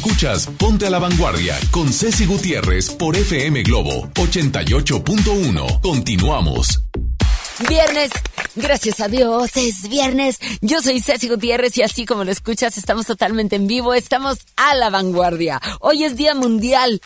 Escuchas Ponte a la Vanguardia con Ceci Gutiérrez por FM Globo 88.1. Continuamos. Viernes, gracias a Dios, es viernes. Yo soy Ceci Gutiérrez y así como lo escuchas, estamos totalmente en vivo, estamos a la vanguardia. Hoy es Día Mundial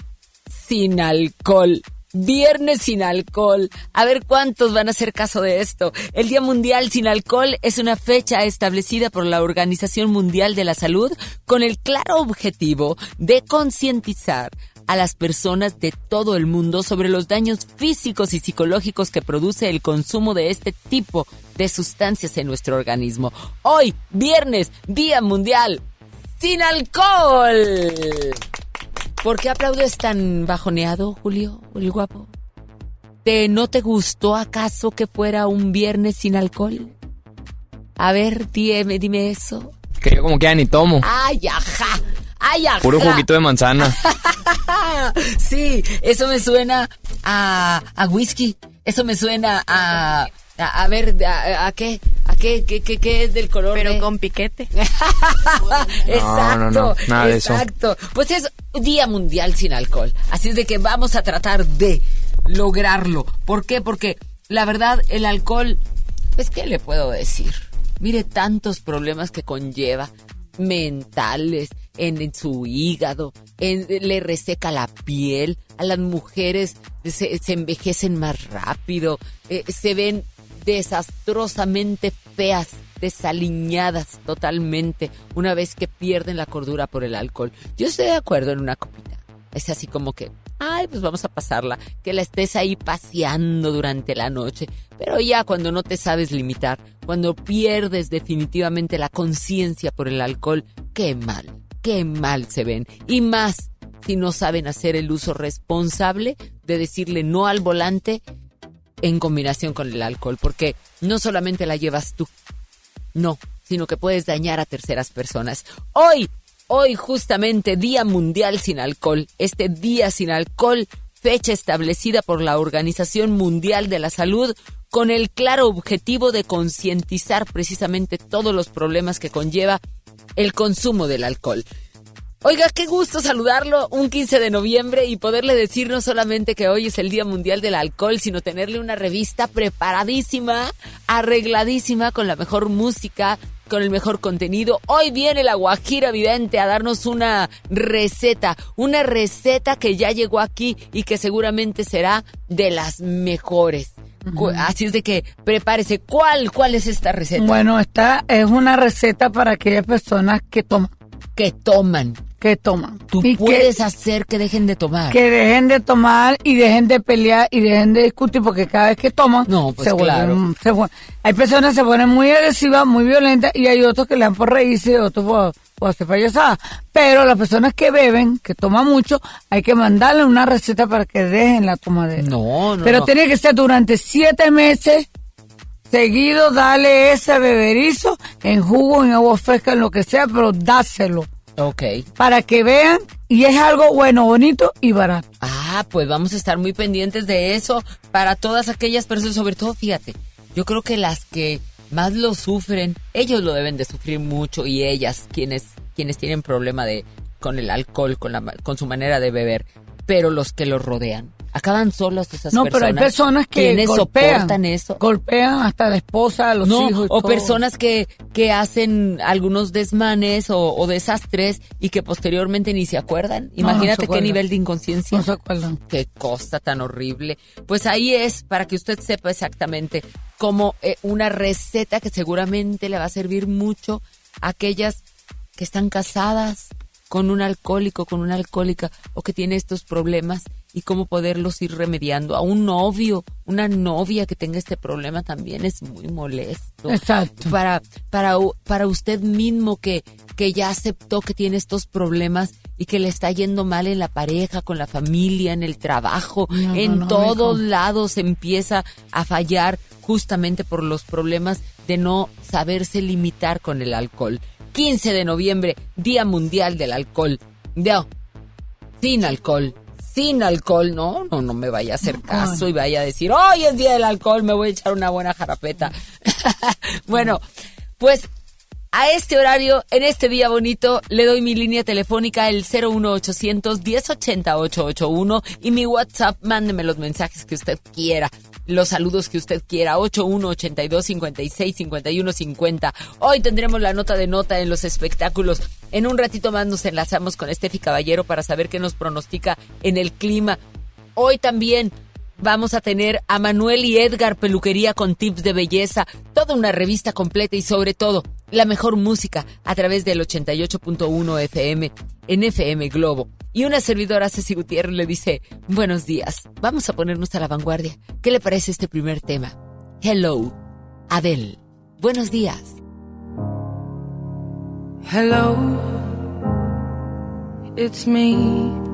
sin alcohol. Viernes sin alcohol. A ver cuántos van a hacer caso de esto. El Día Mundial sin Alcohol es una fecha establecida por la Organización Mundial de la Salud con el claro objetivo de concientizar a las personas de todo el mundo sobre los daños físicos y psicológicos que produce el consumo de este tipo de sustancias en nuestro organismo. Hoy, viernes, Día Mundial sin Alcohol. ¿Por qué aplaudes tan bajoneado, Julio, el guapo? ¿Te, ¿No te gustó acaso que fuera un viernes sin alcohol? A ver, dime, dime eso. Que yo como que ya ni tomo. ¡Ay, ajá! ¡Ay, ajá! Puro juguito de manzana. sí, eso me suena a, a whisky. Eso me suena a... A, ver, a, qué? ¿A qué, qué, qué, es del color? Pero con piquete. exacto, no, no, exacto. Pues es Día Mundial sin Alcohol. Así es de que vamos a tratar de lograrlo. ¿Por qué? Porque la verdad, el alcohol, pues, ¿qué le puedo decir? Mire tantos problemas que conlleva mentales, en, su hígado, le reseca la piel, a las mujeres se, envejecen más rápido, eh, se ven desastrosamente feas, desaliñadas totalmente una vez que pierden la cordura por el alcohol. Yo estoy de acuerdo en una copita. Es así como que, ay, pues vamos a pasarla, que la estés ahí paseando durante la noche. Pero ya cuando no te sabes limitar, cuando pierdes definitivamente la conciencia por el alcohol, qué mal, qué mal se ven. Y más si no saben hacer el uso responsable de decirle no al volante en combinación con el alcohol, porque no solamente la llevas tú, no, sino que puedes dañar a terceras personas. Hoy, hoy justamente Día Mundial sin Alcohol, este Día sin Alcohol, fecha establecida por la Organización Mundial de la Salud con el claro objetivo de concientizar precisamente todos los problemas que conlleva el consumo del alcohol. Oiga, qué gusto saludarlo un 15 de noviembre y poderle decir no solamente que hoy es el Día Mundial del Alcohol, sino tenerle una revista preparadísima, arregladísima, con la mejor música, con el mejor contenido. Hoy viene la Guajira Vidente a darnos una receta, una receta que ya llegó aquí y que seguramente será de las mejores. Así es de que prepárese. ¿Cuál, cuál es esta receta? Bueno, esta es una receta para aquellas personas que toman. Que toman que toman. Tú puedes hacer que dejen de tomar. Que dejen de tomar y dejen de pelear y dejen de discutir porque cada vez que toman no, pues se, vuelven, hay personas que se ponen muy agresivas, muy violentas y hay otros que le dan por reírse, otros por, por hacer payasadas. Pero las personas que beben, que toman mucho, hay que mandarle una receta para que dejen la tomadera. No, no. Pero tiene que ser durante siete meses seguido, dale ese beberizo en jugo, en agua fresca, en lo que sea, pero dáselo. Ok. Para que vean, y es algo bueno, bonito y barato. Ah, pues vamos a estar muy pendientes de eso para todas aquellas personas, sobre todo, fíjate, yo creo que las que más lo sufren, ellos lo deben de sufrir mucho y ellas, quienes, quienes tienen problema de con el alcohol, con, la, con su manera de beber, pero los que los rodean acaban solos esas personas. No, pero hay personas que golpean, soportan eso. Golpean hasta la esposa, a los hijos. o personas que, que hacen algunos desmanes o, desastres y que posteriormente ni se acuerdan. Imagínate qué nivel de inconsciencia. No se acuerdan. Qué cosa tan horrible. Pues ahí es para que usted sepa exactamente como eh, una receta que seguramente le va a servir mucho a aquellas que están casadas con un alcohólico, con una alcohólica o que tiene estos problemas y cómo poderlos ir remediando. A un novio, una novia que tenga este problema también es muy molesto. Exacto. Para, para, para usted mismo que, que ya aceptó que tiene estos problemas y que le está yendo mal en la pareja, con la familia, en el trabajo, en todos lados empieza a fallar justamente por los problemas de no saberse limitar con el alcohol. 15 de noviembre, Día Mundial del Alcohol. No, sin alcohol sin alcohol, no, no, no me vaya a hacer caso y vaya a decir, hoy es día del alcohol, me voy a echar una buena jarapeta. bueno, pues a este horario, en este día bonito, le doy mi línea telefónica el 01800 1080 881 y mi WhatsApp, mándeme los mensajes que usted quiera, los saludos que usted quiera, 8182 56 51 50. Hoy tendremos la nota de nota en los espectáculos. En un ratito más nos enlazamos con Estefi Caballero para saber qué nos pronostica en el clima. Hoy también vamos a tener a Manuel y Edgar Peluquería con tips de belleza, toda una revista completa y sobre todo la mejor música a través del 88.1 FM en FM Globo. Y una servidora, Ceci Gutiérrez, le dice, buenos días, vamos a ponernos a la vanguardia. ¿Qué le parece este primer tema? Hello, Adele. Buenos días. Hello, it's me.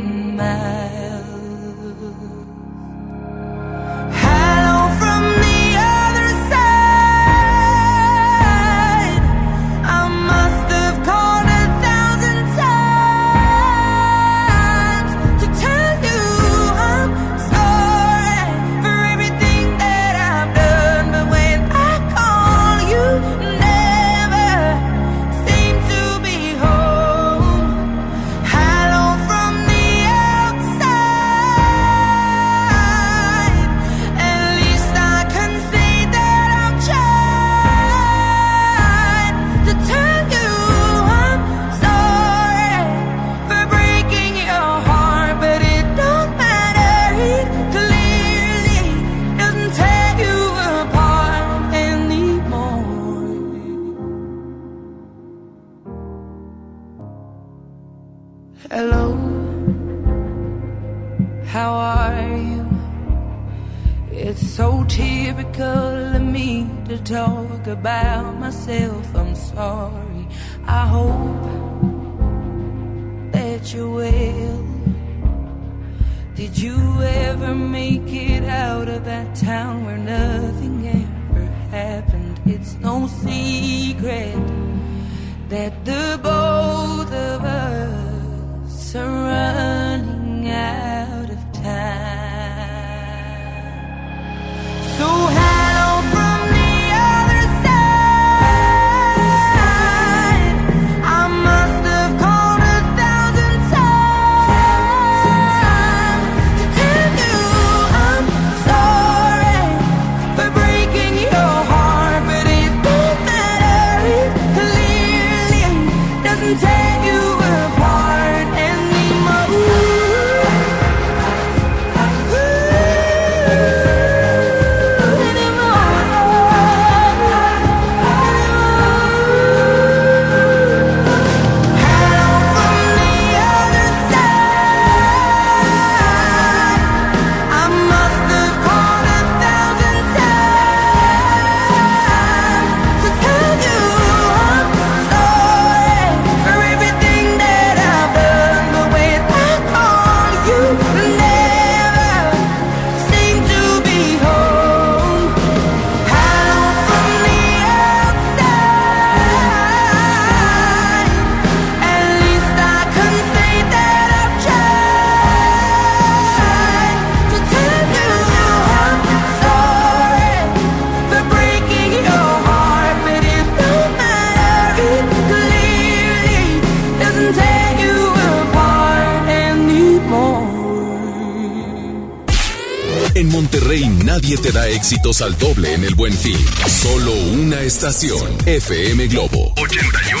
éxitos al doble en el buen fin. Solo una estación. FM Globo 88.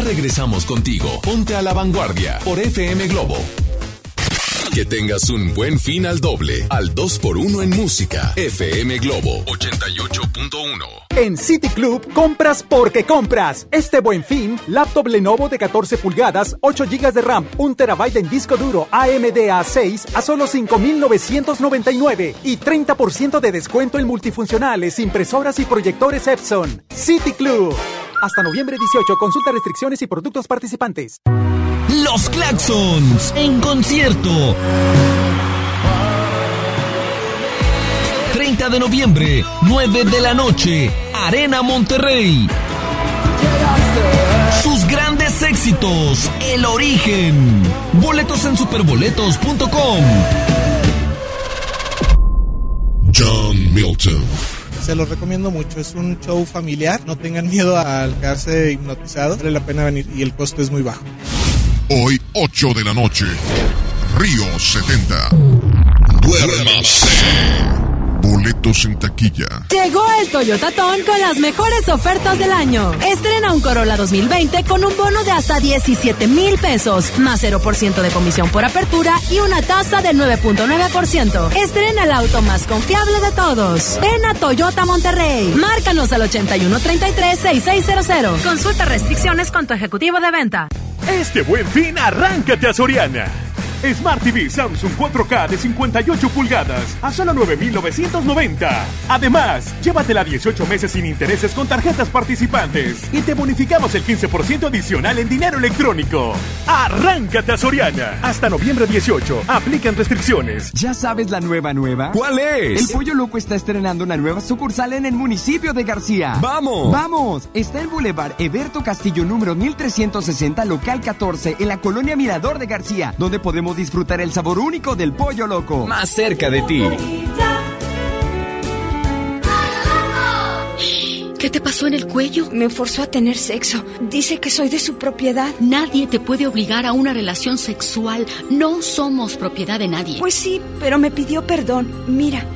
Regresamos contigo. Ponte a la vanguardia por FM Globo. Que tengas un buen fin al doble, al 2 por 1 en música. FM Globo 88.1. En City Club compras porque compras. Este buen fin, laptop Lenovo de 14 pulgadas, 8 GB de RAM, 1 TB en disco duro AMD A6 a solo 5,999 y 30% de descuento en multifuncionales, impresoras y proyectores Epson. City Club. Hasta noviembre 18, consulta restricciones y productos participantes. Los Claxons en concierto. 30 de noviembre, 9 de la noche, Arena Monterrey. Sus grandes éxitos, El Origen. Boletos en superboletos.com. John Milton. Se los recomiendo mucho. Es un show familiar. No tengan miedo al quedarse hipnotizados. Vale la pena venir y el costo es muy bajo. Hoy, 8 de la noche. Río 70. Duérmase. Boletos en taquilla. Llegó el Toyota Ton con las mejores ofertas del año. Estrena un Corolla 2020 con un bono de hasta 17 mil pesos, más 0% de comisión por apertura y una tasa del 9.9%. Estrena el auto más confiable de todos. Ven a Toyota Monterrey. Márcanos al 8133-6600. Consulta restricciones con tu ejecutivo de venta. Este buen fin, arráncate a Soriana. Smart TV Samsung 4K de 58 pulgadas a solo 9,990. Además, llévatela 18 meses sin intereses con tarjetas participantes y te bonificamos el 15% adicional en dinero electrónico. Arráncate a Soriana. Hasta noviembre 18. Aplican restricciones. ¿Ya sabes la nueva nueva? ¿Cuál es? El Pollo Loco está estrenando una nueva sucursal en el municipio de García. ¡Vamos! ¡Vamos! Está en Boulevard Eberto Castillo número 1360, local 14, en la colonia Mirador de García, donde podemos disfrutar el sabor único del pollo loco. Más cerca de ti. ¿Qué te pasó en el cuello? Me forzó a tener sexo. Dice que soy de su propiedad. Nadie te puede obligar a una relación sexual. No somos propiedad de nadie. Pues sí, pero me pidió perdón. Mira,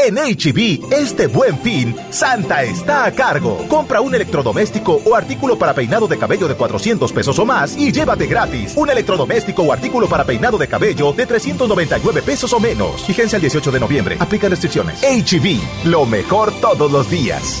En HB, este buen fin, Santa está a cargo. Compra un electrodoméstico o artículo para peinado de cabello de 400 pesos o más y llévate gratis un electrodoméstico o artículo para peinado de cabello de 399 pesos o menos. Fíjense el 18 de noviembre. Aplica restricciones. HB, lo mejor todos los días.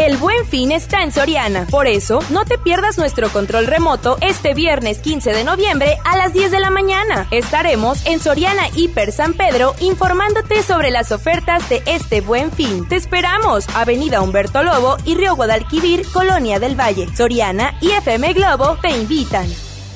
El buen fin está en Soriana. Por eso, no te pierdas nuestro control remoto este viernes 15 de noviembre a las 10 de la mañana. Estaremos en Soriana Hiper San Pedro informándote sobre las ofertas de este buen fin. Te esperamos. Avenida Humberto Lobo y Río Guadalquivir, Colonia del Valle. Soriana y FM Globo te invitan.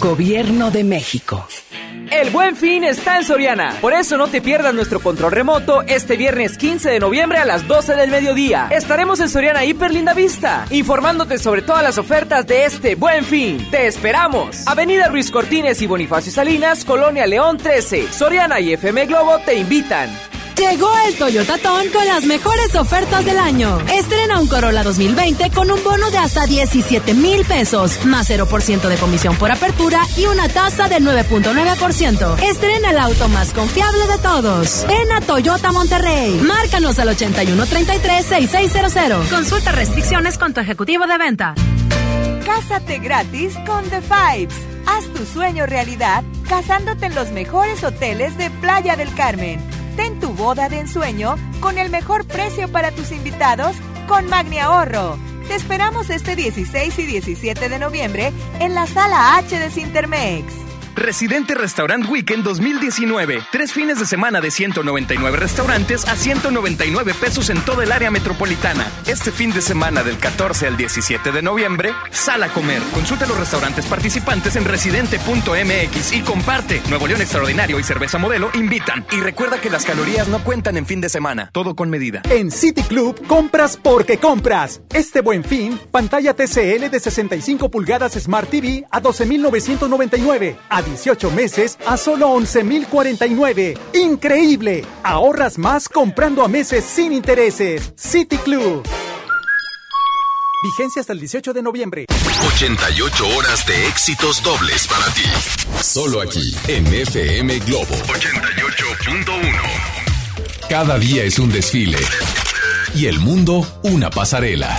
Gobierno de México. El buen fin está en Soriana. Por eso no te pierdas nuestro control remoto este viernes 15 de noviembre a las 12 del mediodía. Estaremos en Soriana Hiper Linda Vista, informándote sobre todas las ofertas de este buen fin. ¡Te esperamos! Avenida Ruiz Cortines y Bonifacio Salinas, Colonia León 13. Soriana y FM Globo te invitan. Llegó el Toyota Ton con las mejores ofertas del año. Estrena un Corolla 2020 con un bono de hasta 17 mil pesos, más 0% de comisión por apertura y una tasa del 9.9%. Estrena el auto más confiable de todos. Ven a Toyota Monterrey. Márcanos al 8133-6600. Consulta restricciones con tu ejecutivo de venta. Cásate gratis con The Fives. Haz tu sueño realidad casándote en los mejores hoteles de Playa del Carmen. Boda de ensueño con el mejor precio para tus invitados con Magni Ahorro. Te esperamos este 16 y 17 de noviembre en la sala H de Cintermex. Residente Restaurant Weekend 2019. Tres fines de semana de 199 restaurantes a 199 pesos en toda el área metropolitana. Este fin de semana del 14 al 17 de noviembre, sal a comer. Consulta los restaurantes participantes en residente.mx y comparte. Nuevo León Extraordinario y Cerveza Modelo invitan. Y recuerda que las calorías no cuentan en fin de semana. Todo con medida. En City Club, compras porque compras. Este buen fin, pantalla TCL de 65 pulgadas Smart TV a 12,999. 18 meses a solo 11,049. ¡Increíble! Ahorras más comprando a meses sin intereses. City Club. Vigencia hasta el 18 de noviembre. 88 horas de éxitos dobles para ti. Solo aquí, en FM Globo. 88.1. Cada día es un desfile. Y el mundo, una pasarela.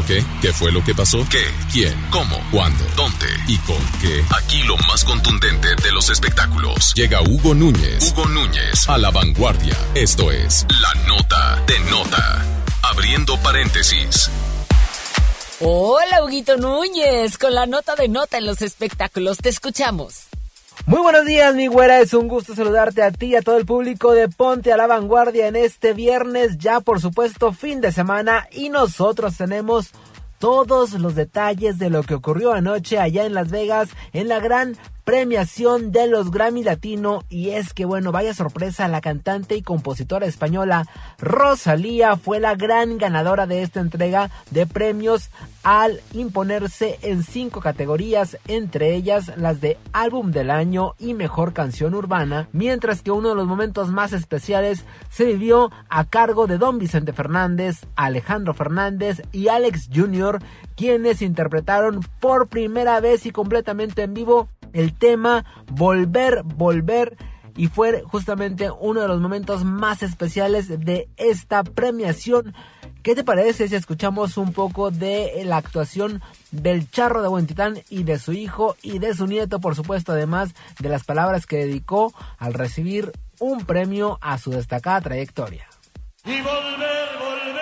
qué? ¿Qué fue lo que pasó? ¿Qué? ¿Quién? ¿Cómo? ¿Cuándo? ¿Dónde? ¿Y con qué? Aquí lo más contundente de los espectáculos. Llega Hugo Núñez. Hugo Núñez a la vanguardia. Esto es La Nota de Nota. Abriendo paréntesis. Hola, Huguito Núñez, con la nota de nota en los espectáculos. Te escuchamos. Muy buenos días, mi güera. Es un gusto saludarte a ti y a todo el público de Ponte a la Vanguardia en este viernes, ya por supuesto fin de semana. Y nosotros tenemos todos los detalles de lo que ocurrió anoche allá en Las Vegas en la gran premiación de los Grammy Latino y es que bueno, vaya sorpresa, la cantante y compositora española Rosalía fue la gran ganadora de esta entrega de premios al imponerse en cinco categorías, entre ellas las de álbum del año y mejor canción urbana, mientras que uno de los momentos más especiales se vivió a cargo de Don Vicente Fernández, Alejandro Fernández y Alex Jr., quienes interpretaron por primera vez y completamente en vivo el tema Volver, Volver y fue justamente uno de los momentos más especiales de esta premiación. ¿Qué te parece si escuchamos un poco de la actuación del charro de Huentitán y de su hijo y de su nieto, por supuesto, además de las palabras que dedicó al recibir un premio a su destacada trayectoria? Y volver, volver.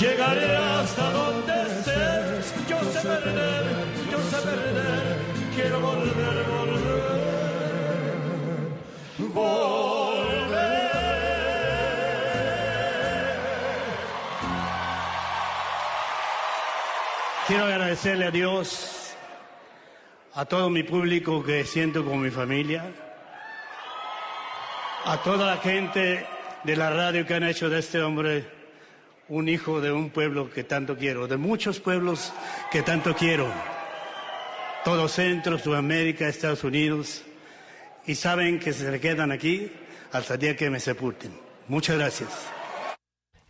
Llegaré hasta donde estés, yo sé perder, yo sé perder, quiero volver, volver, volver. Quiero agradecerle a Dios, a todo mi público que siento como mi familia a toda la gente de la radio que han hecho de este hombre un hijo de un pueblo que tanto quiero, de muchos pueblos que tanto quiero. Todo Centro, Sudamérica, Estados Unidos. Y saben que se quedan aquí hasta el día que me sepulten. Muchas gracias.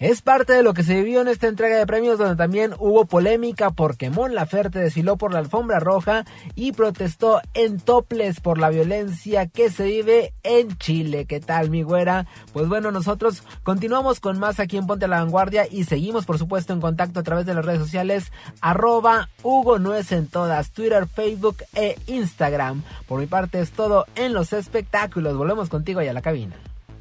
Es parte de lo que se vivió en esta entrega de premios donde también hubo polémica porque Mon Laferte desfiló por la alfombra roja y protestó en toples por la violencia que se vive en Chile. ¿Qué tal, mi güera? Pues bueno, nosotros continuamos con más aquí en Ponte a la Vanguardia y seguimos, por supuesto, en contacto a través de las redes sociales arroba Hugo Nuez en todas, Twitter, Facebook e Instagram. Por mi parte es todo en los espectáculos. Volvemos contigo allá a la cabina.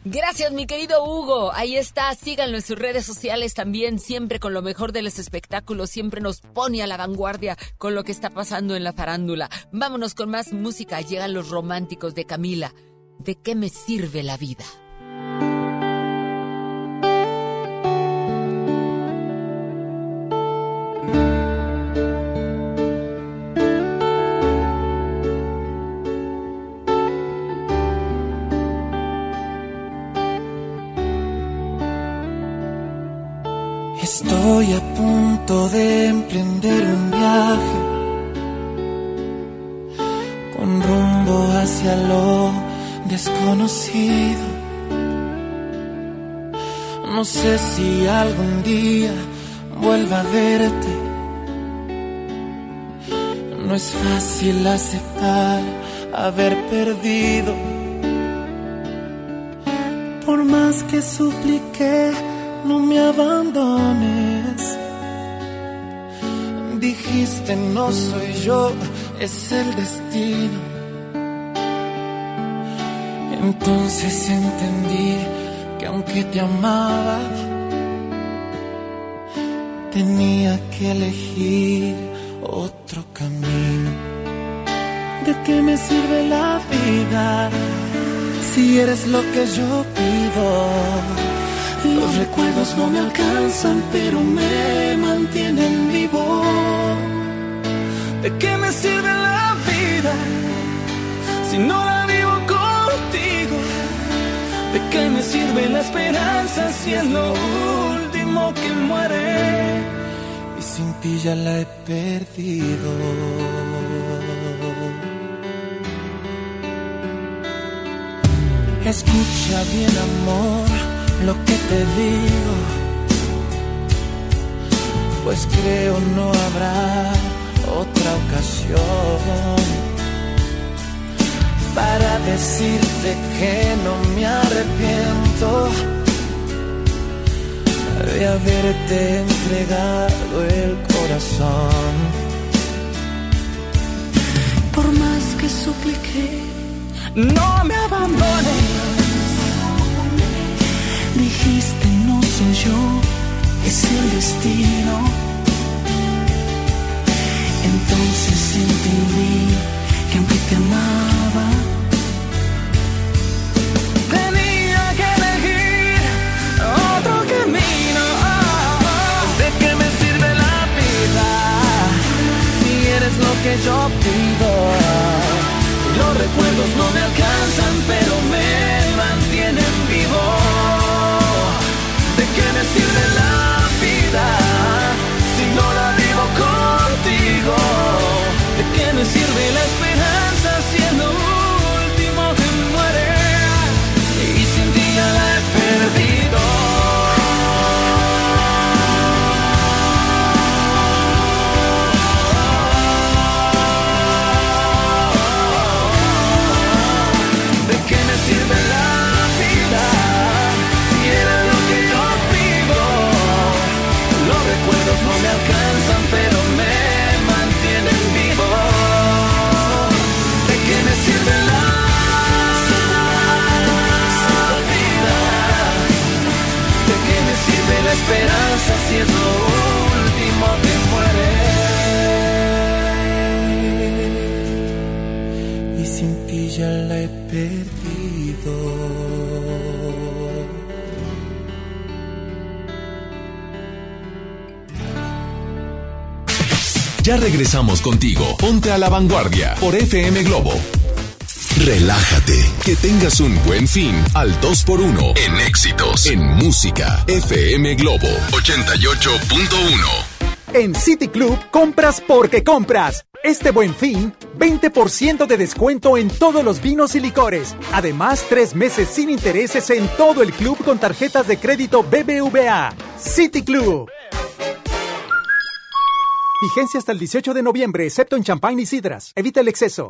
Gracias, mi querido Hugo. Ahí está, síganlo en sus redes sociales también, siempre con lo mejor de los espectáculos, siempre nos pone a la vanguardia con lo que está pasando en la farándula. Vámonos con más música, llegan los románticos de Camila. ¿De qué me sirve la vida? Estoy a punto de emprender un viaje con rumbo hacia lo desconocido. No sé si algún día vuelva a verte. No es fácil aceptar haber perdido. Por más que supliqué no me abandones. Dijiste no soy yo, es el destino. Entonces entendí que aunque te amaba, tenía que elegir otro camino. ¿De qué me sirve la vida si eres lo que yo pido? Los recuerdos no me alcanzan, pero me mantienen vivo. ¿De qué me sirve la vida si no la vivo contigo? ¿De qué me sirve la esperanza si es lo último que muere? Y sin ti ya la he perdido. Escucha bien, amor te digo, pues creo no habrá otra ocasión para decirte que no me arrepiento de haberte entregado el corazón. Por más que supliqué, no me abandones. No soy yo, es el destino entonces entendí que aunque te amaba, tenía que elegir otro camino. ¿De qué me sirve la vida si eres lo que yo pido? Los recuerdos no me alcanzan, pero me sin ti ya la he perdido. Ya regresamos contigo. Ponte a la vanguardia por FM Globo Relájate, que tengas un buen fin al 2x1 en éxitos, en música, FM Globo 88.1. En City Club compras porque compras. Este buen fin, 20% de descuento en todos los vinos y licores. Además, tres meses sin intereses en todo el club con tarjetas de crédito BBVA. City Club. Vigencia hasta el 18 de noviembre, excepto en champán y sidras. Evita el exceso.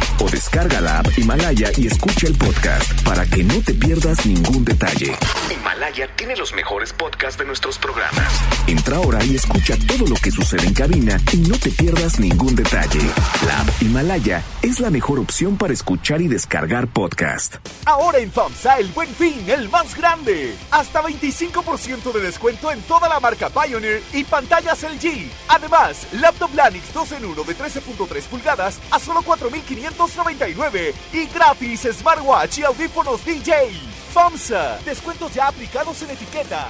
o descarga la app Himalaya y escucha el podcast para que no te pierdas ningún detalle. Himalaya tiene los mejores podcasts de nuestros programas. Entra ahora y escucha todo lo que sucede en cabina y no te pierdas ningún detalle. La app Himalaya es la mejor opción para escuchar y descargar podcast. Ahora en FAMSA el buen fin, el más grande. Hasta 25% de descuento en toda la marca Pioneer y pantallas LG. Además, laptop Lanix 2 en 1 de 13.3 pulgadas a solo 4.500 99 y gratis smartwatch y audífonos DJ. FAMSA, descuentos ya aplicados en etiqueta.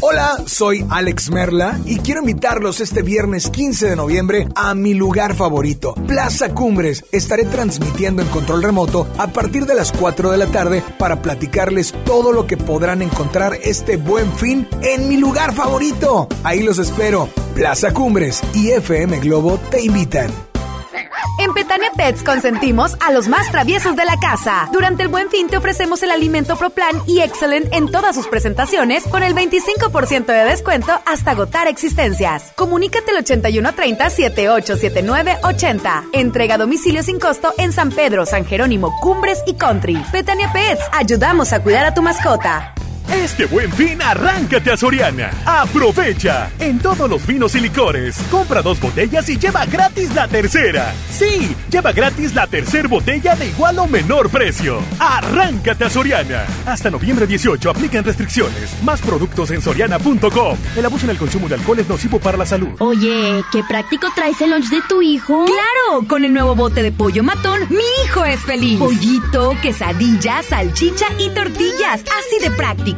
Hola, soy Alex Merla y quiero invitarlos este viernes 15 de noviembre a mi lugar favorito, Plaza Cumbres. Estaré transmitiendo en control remoto a partir de las 4 de la tarde para platicarles todo lo que podrán encontrar este buen fin en mi lugar favorito. Ahí los espero. Plaza Cumbres y FM Globo te invitan. En Petania Pets consentimos a los más traviesos de la casa. Durante el buen fin te ofrecemos el alimento ProPlan y Excellent en todas sus presentaciones con el 25% de descuento hasta agotar existencias. Comunícate al 8130 787980. Entrega a domicilio sin costo en San Pedro, San Jerónimo, Cumbres y Country. Petania Pets, ayudamos a cuidar a tu mascota. Este buen fin, arráncate a Soriana. Aprovecha. En todos los vinos y licores, compra dos botellas y lleva gratis la tercera. Sí, lleva gratis la tercera botella de igual o menor precio. Arráncate a Soriana. Hasta noviembre 18 aplican restricciones. Más productos en soriana.com. El abuso en el consumo de alcohol es nocivo para la salud. Oye, qué práctico traes el lunch de tu hijo. ¡Claro! Con el nuevo bote de pollo matón, mi hijo es feliz. Pollito, quesadilla, salchicha y tortillas. Así de práctico.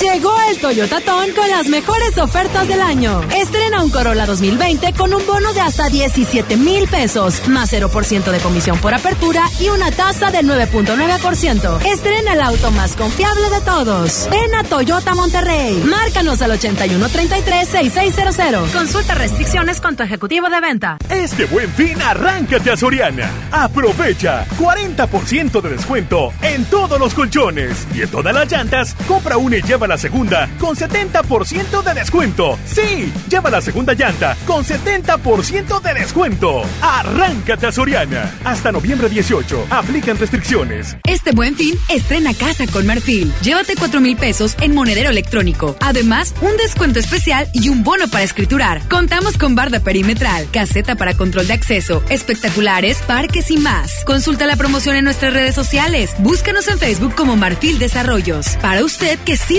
Llegó el Toyota con las mejores ofertas del año. Estrena un Corolla 2020 con un bono de hasta 17 mil pesos, más 0% de comisión por apertura y una tasa del 9.9%. Estrena el auto más confiable de todos. Ven a Toyota Monterrey. Márcanos al 8133-6600. Consulta restricciones con tu ejecutivo de venta. Este buen fin, arráncate a Soriana. Aprovecha 40% de descuento en todos los colchones y en todas las llantas. Compra una y lleva la segunda con 70% de descuento. Sí, lleva la segunda llanta con 70% de descuento. Arráncate a Soriana. Hasta noviembre 18. Aplican restricciones. Este buen fin, estrena casa con Marfil. Llévate 4 mil pesos en monedero electrónico. Además, un descuento especial y un bono para escriturar. Contamos con barda perimetral, caseta para control de acceso, espectaculares, parques y más. Consulta la promoción en nuestras redes sociales. Búscanos en Facebook como Marfil Desarrollos. Para usted que sí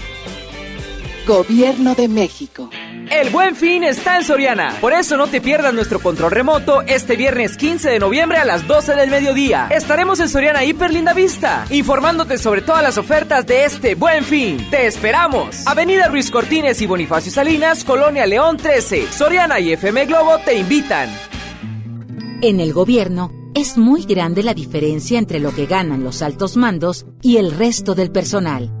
Gobierno de México. El buen fin está en Soriana. Por eso no te pierdas nuestro control remoto este viernes 15 de noviembre a las 12 del mediodía. Estaremos en Soriana Hiper Linda Vista, informándote sobre todas las ofertas de este buen fin. ¡Te esperamos! Avenida Ruiz Cortines y Bonifacio Salinas, Colonia León 13. Soriana y FM Globo te invitan. En el gobierno es muy grande la diferencia entre lo que ganan los altos mandos y el resto del personal.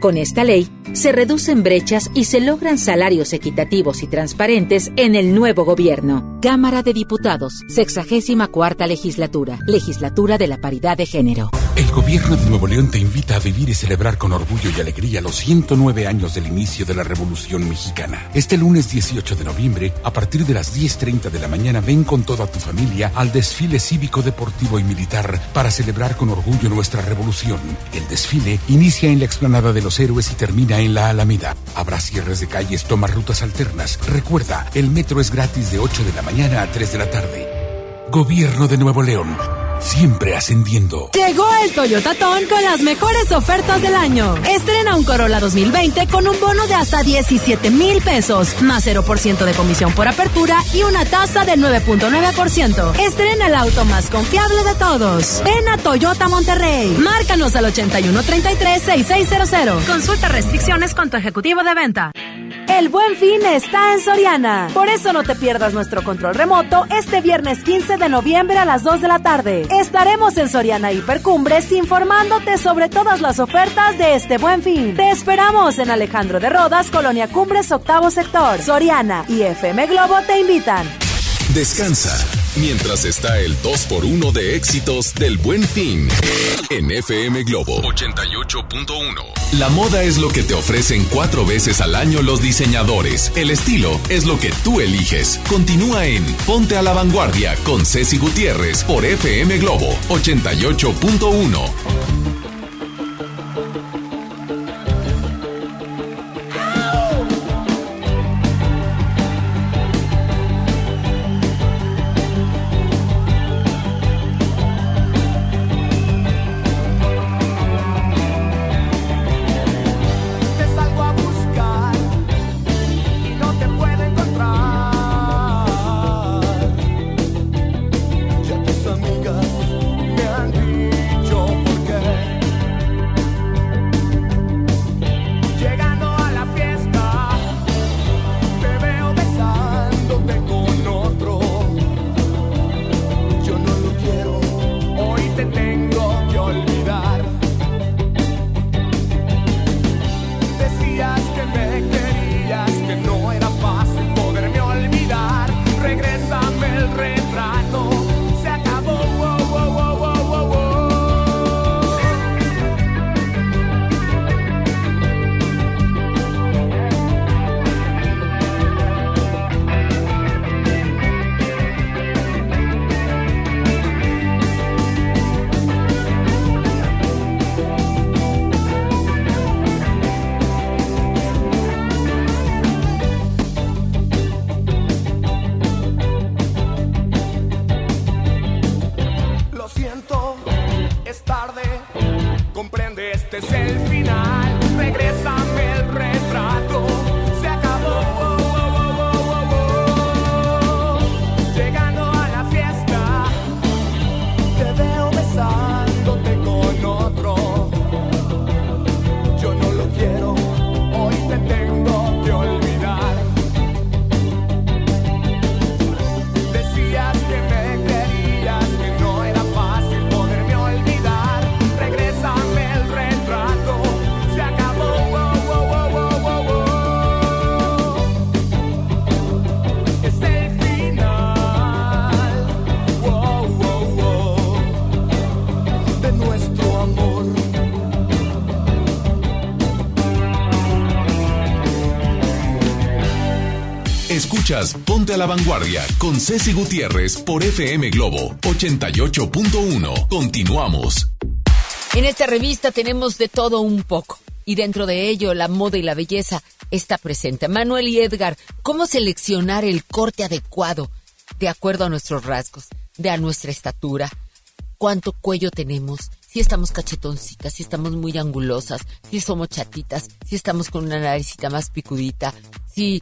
Con esta ley, se reducen brechas y se logran salarios equitativos y transparentes en el nuevo gobierno. Cámara de Diputados, 64 legislatura, legislatura de la paridad de género. El gobierno de Nuevo León te invita a vivir y celebrar con orgullo y alegría los 109 años del inicio de la Revolución Mexicana. Este lunes 18 de noviembre, a partir de las 10.30 de la mañana, ven con toda tu familia al desfile cívico, deportivo y militar para celebrar con orgullo nuestra revolución. El desfile inicia en la explanada de los héroes y termina en la Alameda. Habrá cierres de calles, toma rutas alternas. Recuerda, el metro es gratis de 8 de la mañana a 3 de la tarde. Gobierno de Nuevo León siempre ascendiendo. Llegó el Toyota Ton con las mejores ofertas del año. Estrena un Corolla 2020 con un bono de hasta 17 mil pesos, más 0% de comisión por apertura y una tasa del 9.9%. Estrena el auto más confiable de todos. Ven a Toyota Monterrey. Márcanos al 8133-6600. Consulta restricciones con tu ejecutivo de venta. El buen fin está en Soriana. Por eso no te pierdas nuestro control remoto este viernes 15 de noviembre a las 2 de la tarde. Estaremos en Soriana Hipercumbres informándote sobre todas las ofertas de este buen fin. Te esperamos en Alejandro de Rodas, Colonia Cumbres, octavo sector. Soriana y FM Globo te invitan. Descansa mientras está el 2x1 de éxitos del buen fin en FM Globo 88.1. La moda es lo que te ofrecen cuatro veces al año los diseñadores. El estilo es lo que tú eliges. Continúa en Ponte a la Vanguardia con Ceci Gutiérrez por FM Globo 88.1. Escuchas Ponte a la Vanguardia con Ceci Gutiérrez por FM Globo 88.1. Continuamos. En esta revista tenemos de todo un poco. Y dentro de ello, la moda y la belleza está presente. Manuel y Edgar, ¿cómo seleccionar el corte adecuado de acuerdo a nuestros rasgos, de a nuestra estatura? ¿Cuánto cuello tenemos? Si estamos cachetoncitas, si estamos muy angulosas, si somos chatitas, si estamos con una naricita más picudita, si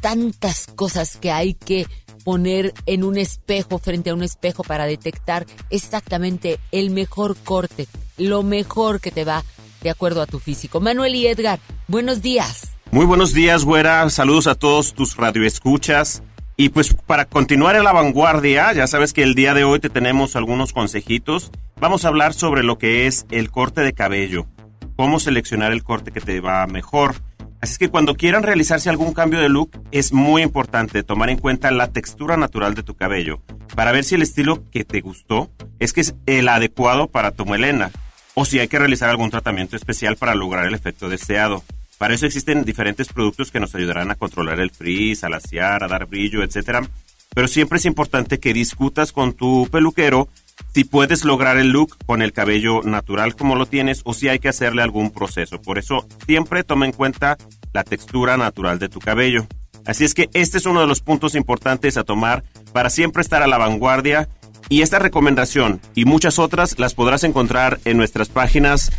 tantas cosas que hay que poner en un espejo, frente a un espejo para detectar exactamente el mejor corte, lo mejor que te va de acuerdo a tu físico. Manuel y Edgar, buenos días. Muy buenos días, güera. Saludos a todos tus radioescuchas. Y pues para continuar en la vanguardia, ya sabes que el día de hoy te tenemos algunos consejitos. Vamos a hablar sobre lo que es el corte de cabello, cómo seleccionar el corte que te va mejor. Así que cuando quieran realizarse algún cambio de look, es muy importante tomar en cuenta la textura natural de tu cabello para ver si el estilo que te gustó es que es el adecuado para tu melena o si hay que realizar algún tratamiento especial para lograr el efecto deseado. Para eso existen diferentes productos que nos ayudarán a controlar el frizz, a lasear, a dar brillo, etc. Pero siempre es importante que discutas con tu peluquero si puedes lograr el look con el cabello natural como lo tienes o si hay que hacerle algún proceso. Por eso siempre toma en cuenta la textura natural de tu cabello. Así es que este es uno de los puntos importantes a tomar para siempre estar a la vanguardia y esta recomendación y muchas otras las podrás encontrar en nuestras páginas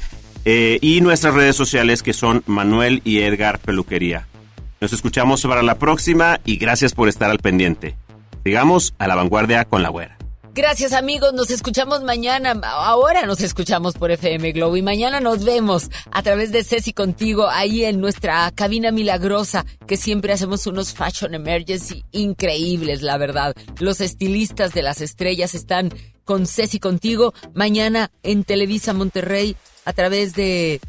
eh, y nuestras redes sociales que son Manuel y Edgar Peluquería. Nos escuchamos para la próxima y gracias por estar al pendiente. Sigamos a la vanguardia con la güera. Gracias amigos, nos escuchamos mañana. Ahora nos escuchamos por FM Globo y mañana nos vemos a través de Ceci contigo ahí en nuestra cabina milagrosa que siempre hacemos unos fashion emergency increíbles, la verdad. Los estilistas de las estrellas están con Ceci contigo mañana en Televisa Monterrey a través de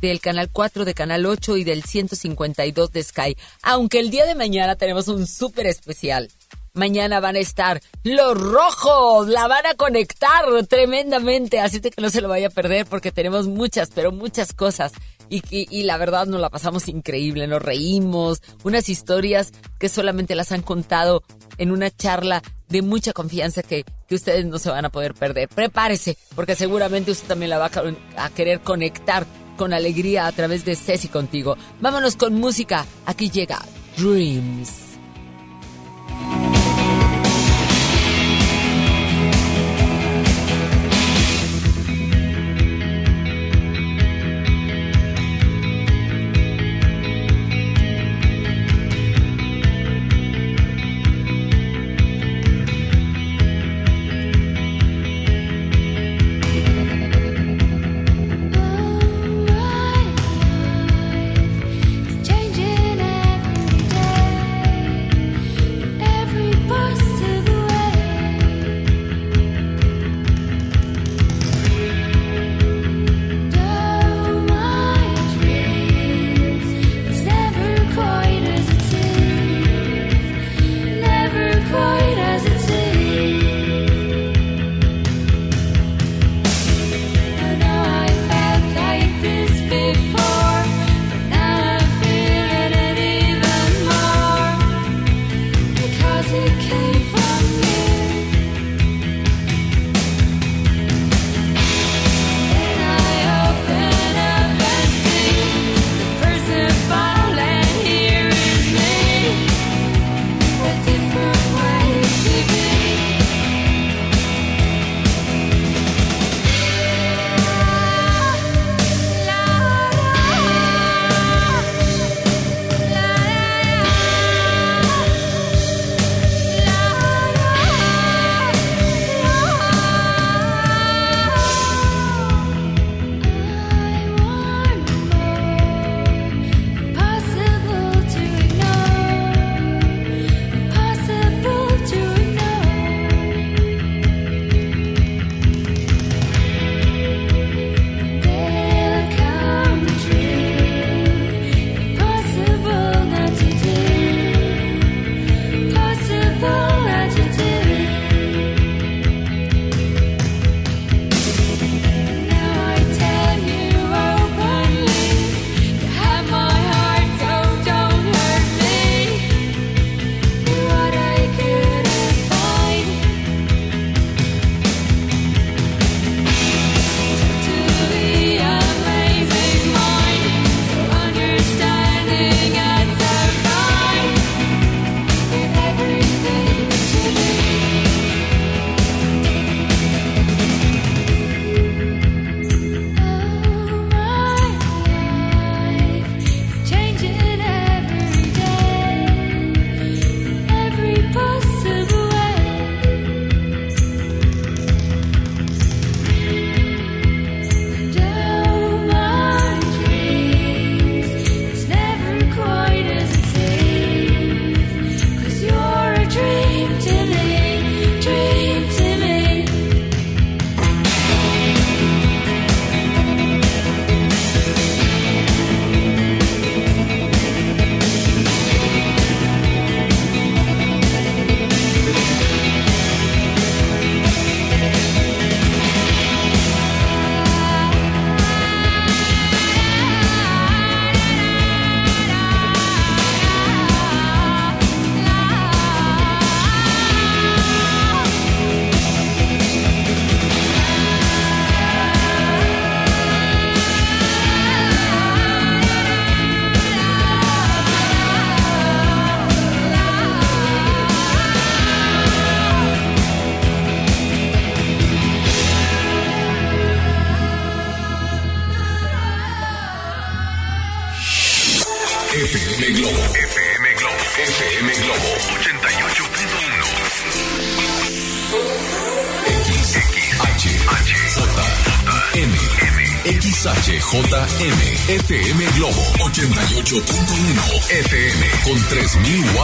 del canal 4 de canal 8 y del 152 de Sky. Aunque el día de mañana tenemos un súper especial. Mañana van a estar los rojos, la van a conectar tremendamente, así que no se lo vaya a perder porque tenemos muchas, pero muchas cosas. Y, y, y la verdad nos la pasamos increíble, nos reímos, unas historias que solamente las han contado en una charla de mucha confianza que, que ustedes no se van a poder perder. Prepárese, porque seguramente usted también la va a, a querer conectar con alegría a través de Ceci contigo. Vámonos con música, aquí llega Dreams.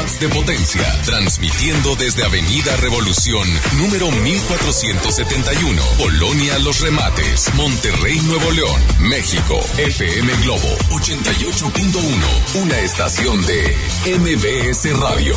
De potencia, transmitiendo desde Avenida Revolución, número 1471, Colonia Los Remates, Monterrey, Nuevo León, México. FM Globo 88.1, una estación de MBS Radio.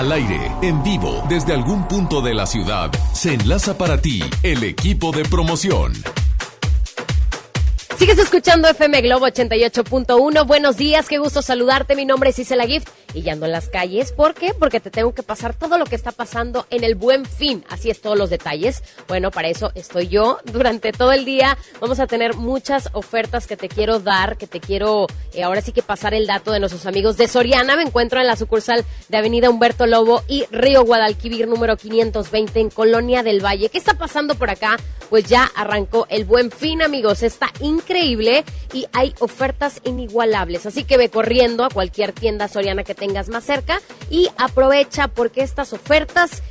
Al aire, en vivo, desde algún punto de la ciudad, se enlaza para ti el equipo de promoción. Sigues escuchando FM Globo 88.1. Buenos días, qué gusto saludarte. Mi nombre es Isela Gift y en las calles. ¿Por qué? Porque te tengo que pasar todo lo que está pasando en el buen fin. Así es, todos los detalles. Bueno, para eso estoy yo. Durante todo el día vamos a tener muchas ofertas que te quiero dar, que te quiero eh, ahora sí que pasar el dato de nuestros amigos de Soriana. Me encuentro en la sucursal de Avenida Humberto Lobo y Río Guadalquivir número 520 en Colonia del Valle. ¿Qué está pasando por acá? Pues ya arrancó el buen fin, amigos. Está increíble y hay ofertas inigualables. Así que ve corriendo a cualquier tienda soriana que tengas más cerca y aprovecha porque estas ofertas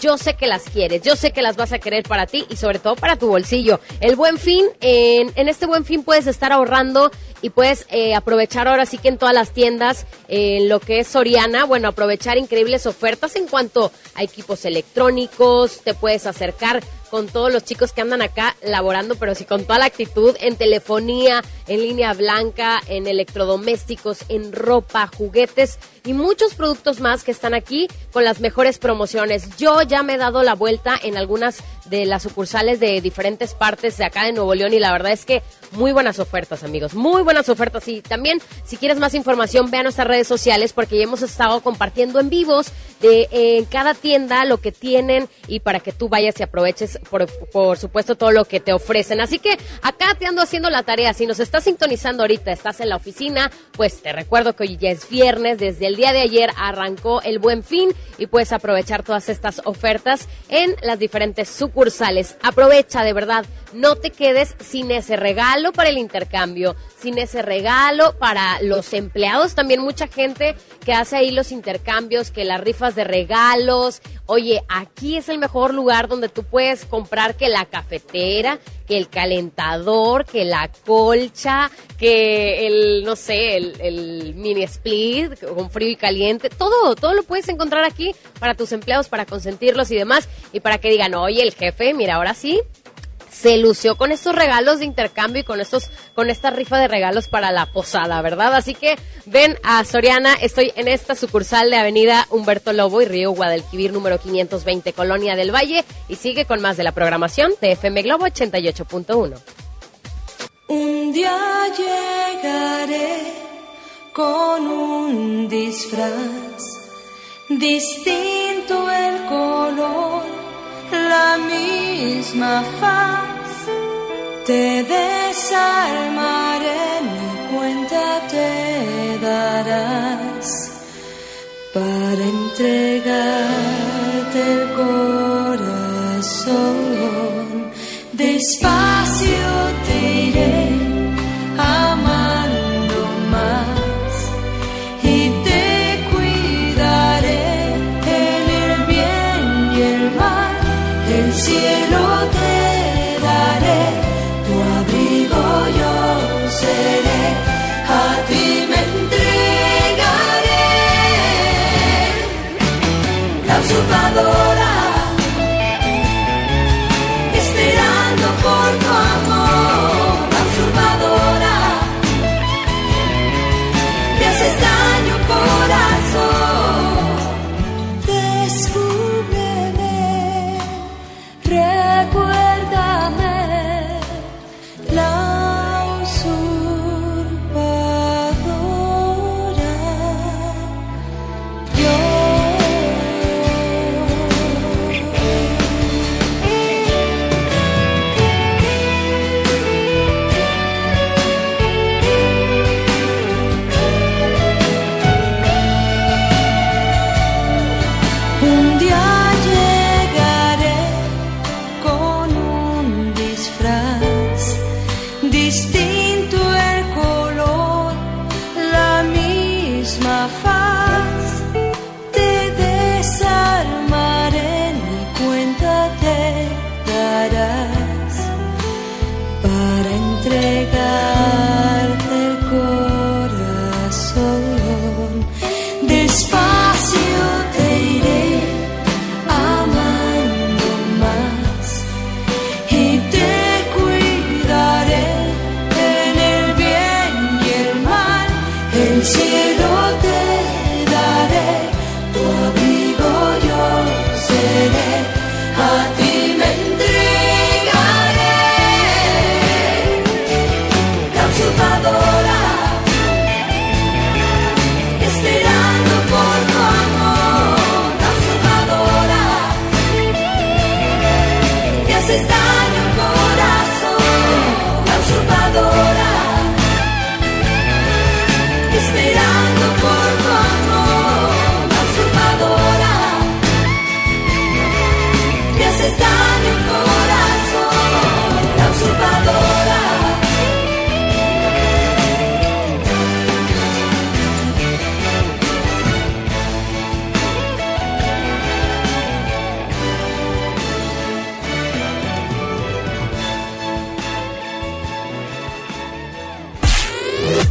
yo sé que las quieres, yo sé que las vas a querer para ti y sobre todo para tu bolsillo. El buen fin, en, en este buen fin puedes estar ahorrando y puedes eh, aprovechar ahora sí que en todas las tiendas, en lo que es Soriana, bueno, aprovechar increíbles ofertas en cuanto a equipos electrónicos, te puedes acercar con todos los chicos que andan acá laborando, pero sí con toda la actitud en telefonía, en línea blanca, en electrodomésticos, en ropa, juguetes y muchos productos más que están aquí con las mejores promociones. Yo ya me he dado la vuelta en algunas de las sucursales de diferentes partes de acá de Nuevo León y la verdad es que muy buenas ofertas, amigos, muy buenas ofertas y también si quieres más información ve a nuestras redes sociales porque ya hemos estado compartiendo en vivos de en cada tienda lo que tienen y para que tú vayas y aproveches, por, por supuesto, todo lo que te ofrecen. Así que acá te ando haciendo la tarea. Si nos estás sintonizando ahorita, estás en la oficina, pues te recuerdo que hoy ya es viernes. Desde el día de ayer arrancó el buen fin y puedes aprovechar todas estas ofertas en las diferentes sucursales. Aprovecha de verdad. No te quedes sin ese regalo para el intercambio, sin ese regalo para los empleados. También mucha gente que hace ahí los intercambios, que las rifas de regalos. Oye, aquí es el mejor lugar donde tú puedes comprar que la cafetera, que el calentador, que la colcha, que el, no sé, el, mini split con frío y caliente. Todo, todo lo puedes encontrar aquí para tus empleados, para consentirlos y demás. Y para que digan, oye, el jefe, mira, ahora sí, se lució con estos regalos de intercambio y con estos, con esta rifa de regalos para la posada, ¿verdad? Así que ven a Soriana, estoy en esta sucursal de Avenida Humberto Lobo y Río Guadalquivir número 520, Colonia del Valle, y sigue con más de la programación de FM Globo 88.1. Un día llegaré con un disfraz, distinto el color, la misma faz. Te desarmaré, ni cuenta te darás para entregarte el corazón. Despacio Haces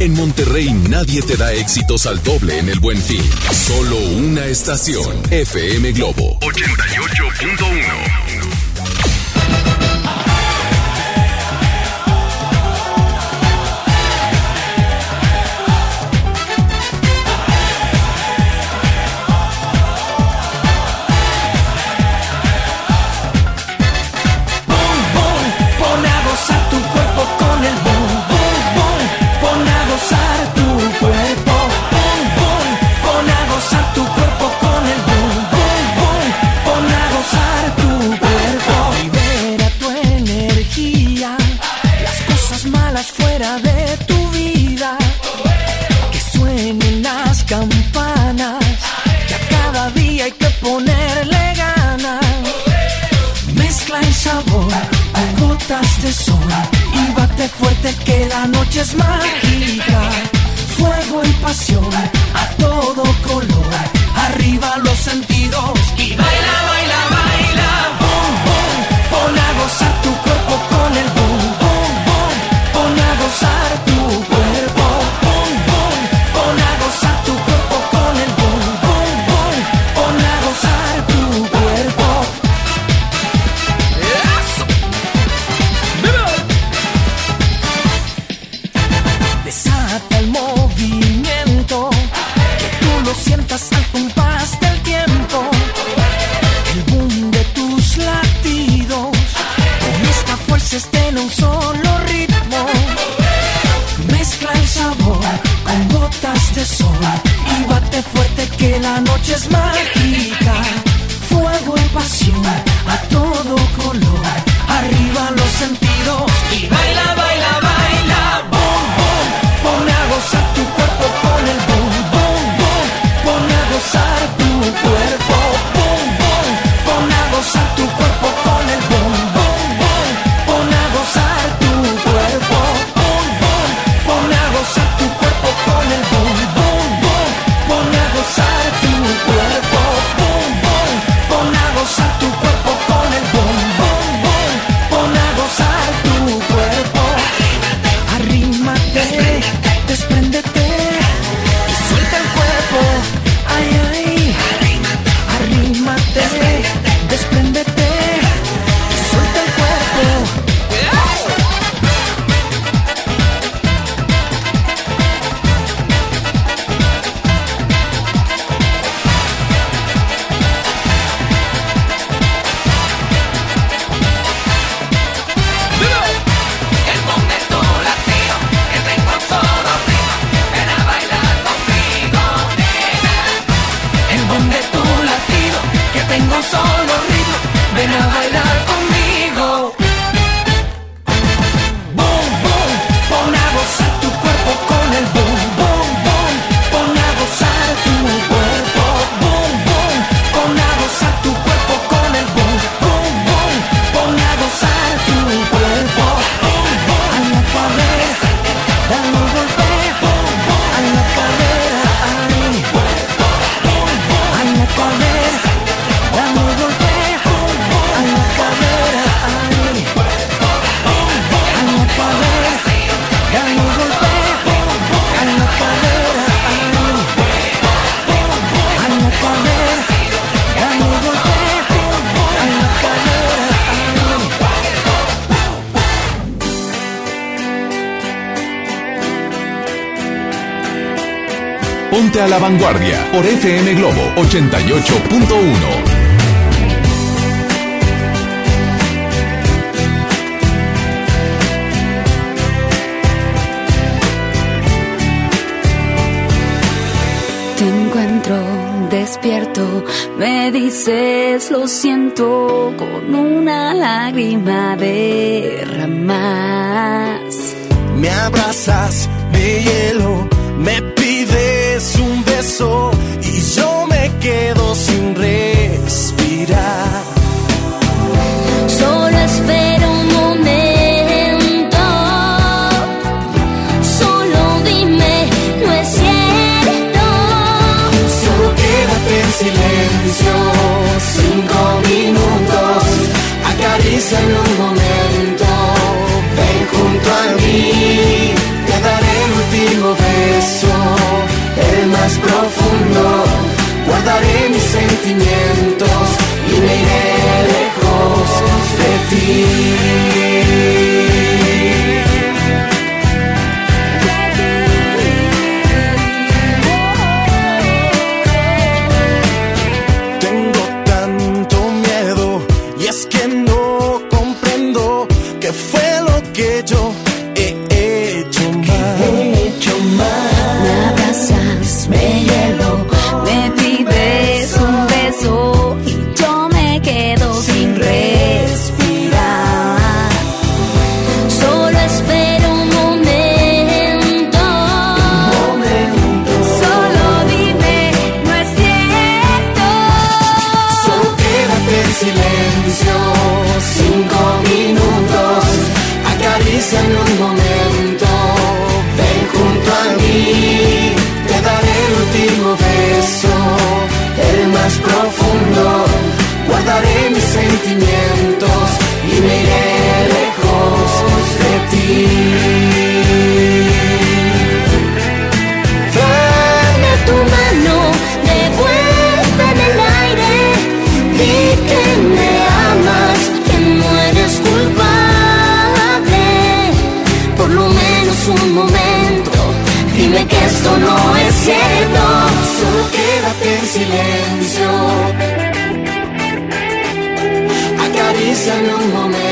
En Monterrey nadie te da éxitos al doble en el buen fin. Solo una estación. FM Globo 88.1. 88.1. guardaré mis esto no es cierto. Solo quédate en silencio. Acaríciame un momento.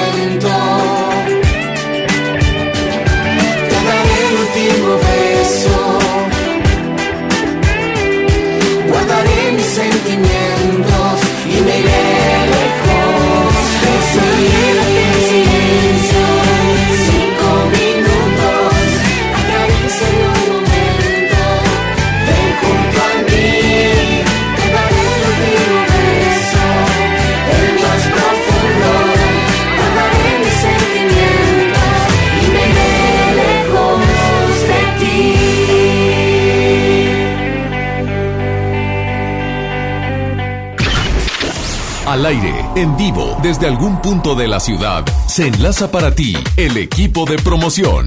Aire, en vivo, desde algún punto de la ciudad, se enlaza para ti el equipo de promoción.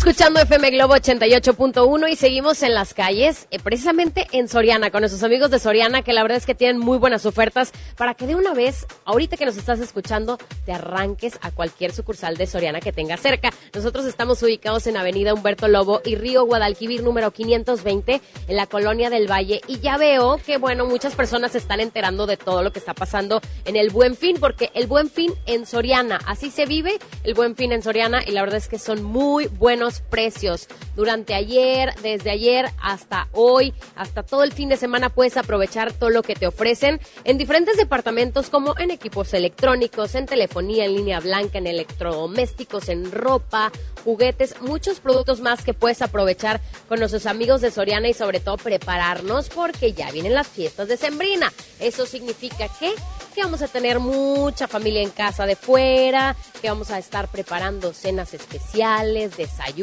Escuchando FM Globo 88.1 y seguimos en las calles, eh, precisamente en Soriana, con nuestros amigos de Soriana, que la verdad es que tienen muy buenas ofertas para que de una vez, ahorita que nos estás escuchando, te arranques a cualquier sucursal de Soriana que tengas cerca. Nosotros estamos ubicados en Avenida Humberto Lobo y Río Guadalquivir número 520 en la Colonia del Valle. Y ya veo que, bueno, muchas personas se están enterando de todo lo que está pasando en el Buen Fin, porque el Buen Fin en Soriana, así se vive el Buen Fin en Soriana y la verdad es que son muy buenos precios. Durante ayer, desde ayer hasta hoy, hasta todo el fin de semana puedes aprovechar todo lo que te ofrecen en diferentes departamentos como en equipos electrónicos, en telefonía, en línea blanca, en electrodomésticos, en ropa, juguetes, muchos productos más que puedes aprovechar con nuestros amigos de Soriana y sobre todo prepararnos porque ya vienen las fiestas de Sembrina. Eso significa que que vamos a tener mucha familia en casa de fuera, que vamos a estar preparando cenas especiales, desayunos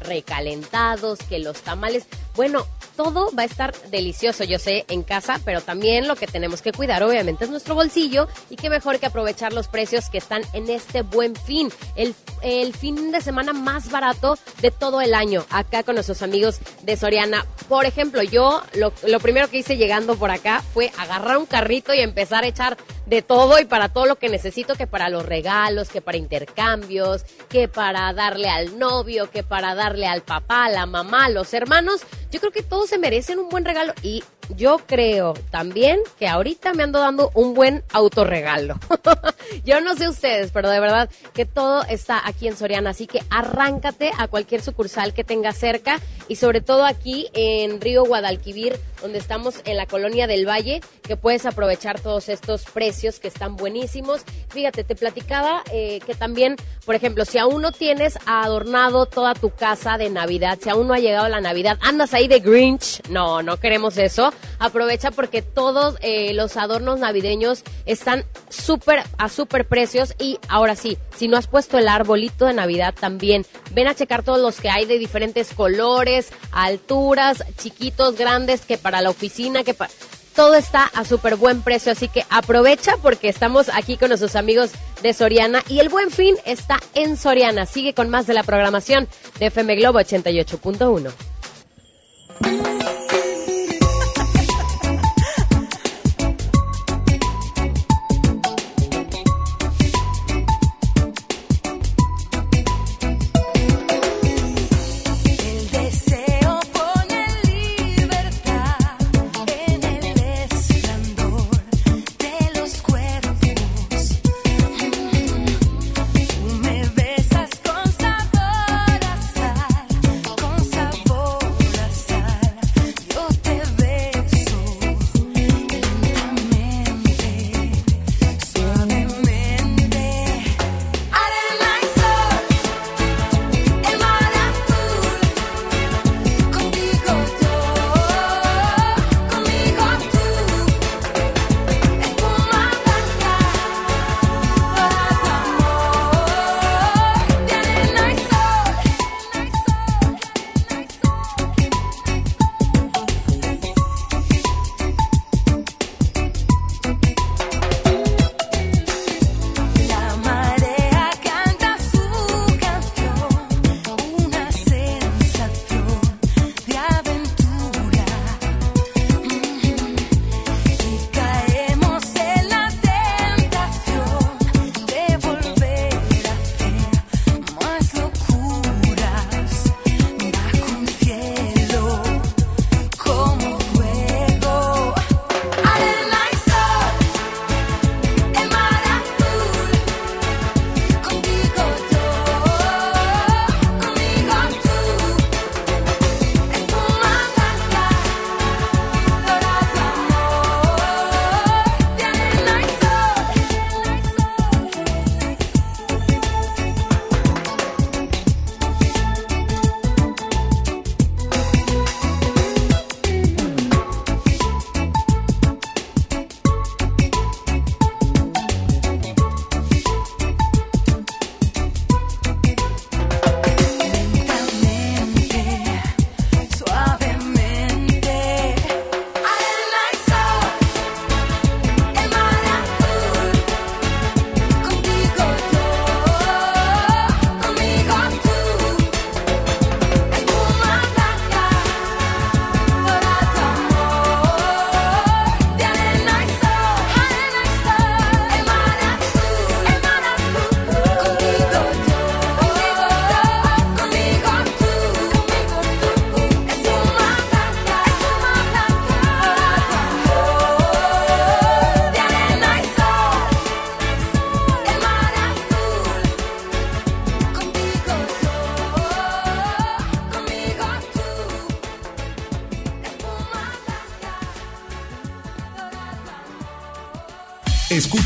recalentados, que los tamales, bueno, todo va a estar delicioso, yo sé, en casa, pero también lo que tenemos que cuidar obviamente es nuestro bolsillo y qué mejor que aprovechar los precios que están en este buen fin, el, el fin de semana más barato de todo el año, acá con nuestros amigos de Soriana. Por ejemplo, yo lo, lo primero que hice llegando por acá fue agarrar un carrito y empezar a echar de todo y para todo lo que necesito, que para los regalos, que para intercambios, que para darle al novio, que para darle al papá, a la mamá, a los hermanos. Yo creo que todos se merecen un buen regalo y yo creo también que ahorita me ando dando un buen autorregalo. yo no sé ustedes, pero de verdad que todo está aquí en Soriana, así que arráncate a cualquier sucursal que tengas cerca y sobre todo aquí en Río Guadalquivir, donde estamos en la colonia del Valle, que puedes aprovechar todos estos precios que están buenísimos. Fíjate, te platicaba eh, que también, por ejemplo, si aún no tienes adornado toda tu casa de Navidad, si aún no ha llegado la Navidad, andas ahí de Grinch, no, no queremos eso. Aprovecha porque todos eh, los adornos navideños están súper a súper precios y ahora sí, si no has puesto el arbolito de Navidad también, ven a checar todos los que hay de diferentes colores, alturas, chiquitos, grandes, que para la oficina, que para todo está a súper buen precio, así que aprovecha porque estamos aquí con nuestros amigos de Soriana y el buen fin está en Soriana. Sigue con más de la programación de FM Globo 88.1.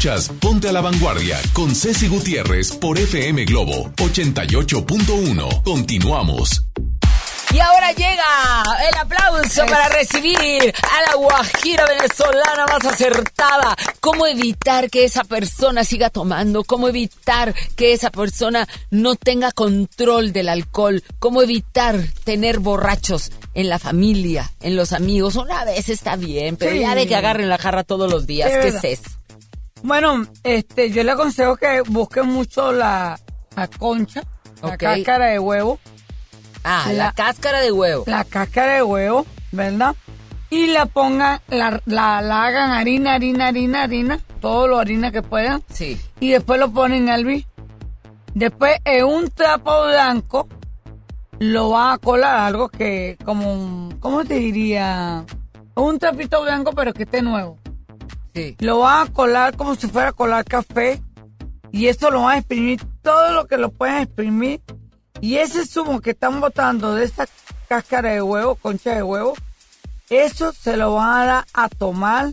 Escuchas Ponte a la Vanguardia con Ceci Gutiérrez por FM Globo 88.1. Continuamos. Y ahora llega el aplauso para recibir a la guajira venezolana más acertada. ¿Cómo evitar que esa persona siga tomando? ¿Cómo evitar que esa persona no tenga control del alcohol? ¿Cómo evitar tener borrachos en la familia, en los amigos? Una vez está bien, pero Sí. ya de que agarren la jarra todos los días. ¿Qué es eso? Bueno, este, yo le aconsejo que busque mucho la, la concha, la cáscara de huevo. Ah, la cáscara de huevo. La cáscara de huevo, ¿verdad? Y la pongan, la, la, la hagan harina, harina, harina, harina, todo lo harina que puedan. Sí. Y después lo ponen al hervir. Después en un trapo blanco lo van a colar algo que, como, un- ¿cómo te diría? Un trapito blanco pero que esté nuevo. Lo van a colar como si fuera a colar café. Y eso lo van a exprimir todo lo que lo puedan exprimir. Y ese zumo que están botando de esa cáscara de huevo, concha de huevo, eso se lo van a dar a tomar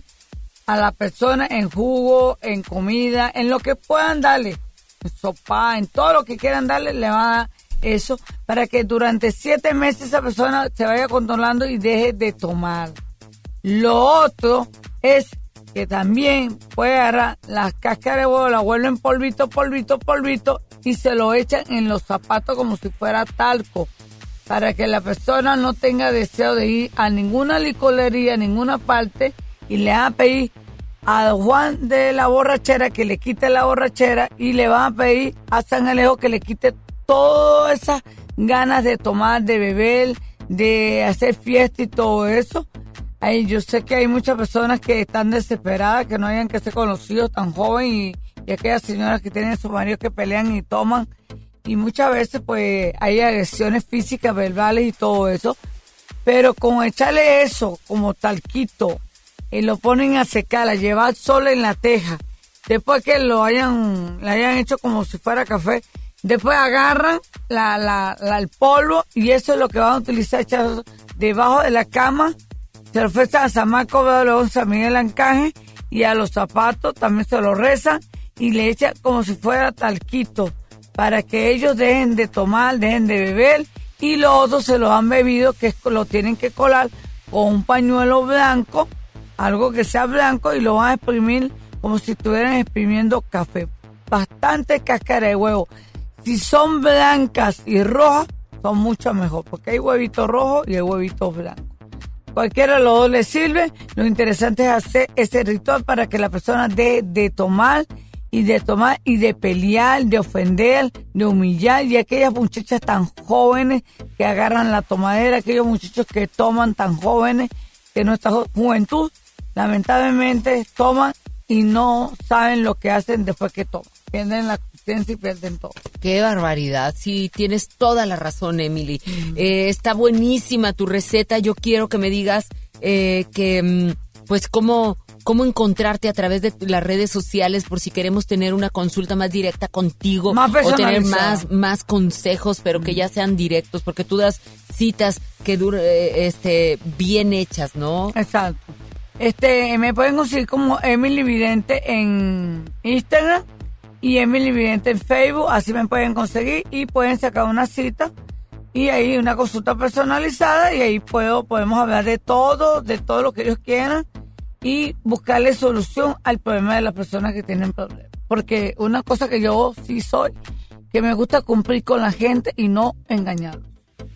a la persona en jugo, en comida, en lo que puedan darle, en sopa, en todo lo que quieran darle, le van a dar eso para que durante siete meses esa persona se vaya controlando y deje de tomar. Lo otro es que también puede agarrar las cáscaras de huevo, la vuelven polvito, polvito, polvito y se lo echan en los zapatos como si fuera talco para que la persona no tenga deseo de ir a ninguna licorería, a ninguna parte y le van a pedir a Juan de la borrachera que le quite la borrachera y le van a pedir a San Alejo que le quite todas esas ganas de tomar, de beber, de hacer fiesta y todo eso. Ay, yo sé que hay muchas personas que están desesperadas, que no hayan que ser conocidos tan joven y, y aquellas señoras que tienen sus maridos que pelean y toman. Y muchas veces pues hay agresiones físicas, verbales y todo eso. Pero con echarle eso como talquito y lo ponen a secar, a llevar sol en la teja, después que lo hayan, lo hayan hecho como si fuera café, después agarran la, la, la- el polvo y eso es lo que van a utilizar echar debajo de la cama, se lo a San Marco, luego San Miguel Ancaje y a los zapatos también se lo rezan y le echan como si fuera talquito para que ellos dejen de tomar, dejen de beber y los otros se lo han bebido que lo tienen que colar con un pañuelo blanco, algo que sea blanco y lo van a exprimir como si estuvieran exprimiendo café. Bastante cáscara de huevo. Si son blancas y rojas, son mucho mejor, porque hay huevitos rojos y hay huevitos blancos. Cualquiera de los dos le sirve. Lo interesante es hacer ese ritual para que la persona deje de tomar y de tomar y de pelear, de ofender, de humillar. Y aquellas muchachas tan jóvenes que agarran la tomadera, aquellos muchachos que toman tan jóvenes, que nuestra ju- juventud lamentablemente toman y no saben lo que hacen después que toman. Pierden la conciencia y pierden todo. Qué barbaridad. Sí, tienes toda la razón, Emily. Eh, está buenísima tu receta. Yo quiero que me digas eh, que, mm, pues, cómo, cómo encontrarte a través de las redes sociales por si queremos tener una consulta más directa contigo Más o tener más, más consejos, pero que ya sean directos, porque tú das citas que dur- eh, este, bien hechas, ¿no? Exacto. Este, me pueden conseguir como Emily Vidente en Instagram y Emily Vidente en Facebook, así me pueden conseguir y pueden sacar una cita y ahí una consulta personalizada y ahí puedo, podemos hablar de todo, de todo lo que ellos quieran y buscarle solución al problema de las personas que tienen problemas. Porque una cosa que yo sí soy, que me gusta cumplir con la gente y no engañarlos.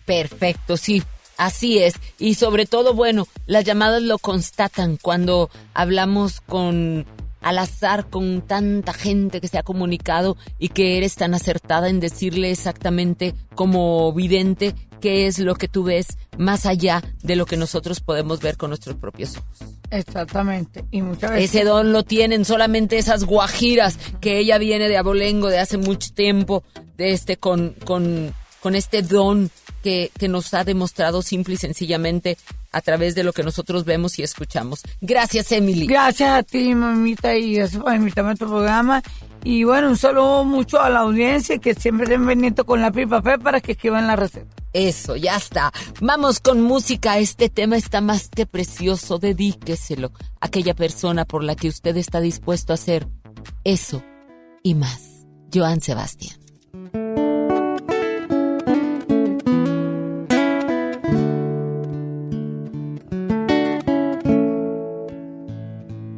Perfecto, sí, así es. Y sobre todo, bueno, las llamadas lo constatan cuando hablamos con al azar con tanta gente que se ha comunicado y que eres tan acertada en decirle exactamente como vidente qué es lo que tú ves más allá de lo que nosotros podemos ver con nuestros propios ojos. Exactamente. Y muchas veces... Ese don lo tienen solamente esas guajiras que ella viene de Abolengo de hace mucho tiempo, de este con, con, con este don que, que nos ha demostrado simple y sencillamente a través de lo que nosotros vemos y escuchamos. Gracias, Emily. Gracias a ti, mamita, y gracias por invitarme a tu programa. Y bueno, un saludo mucho a la audiencia que siempre estén pendientes con lápiz y papel para que escriban la receta. Eso, ya está. Vamos con música. Este tema está más que precioso. Dedíqueselo a aquella persona por la que usted está dispuesto a hacer eso y más. Joan Sebastián.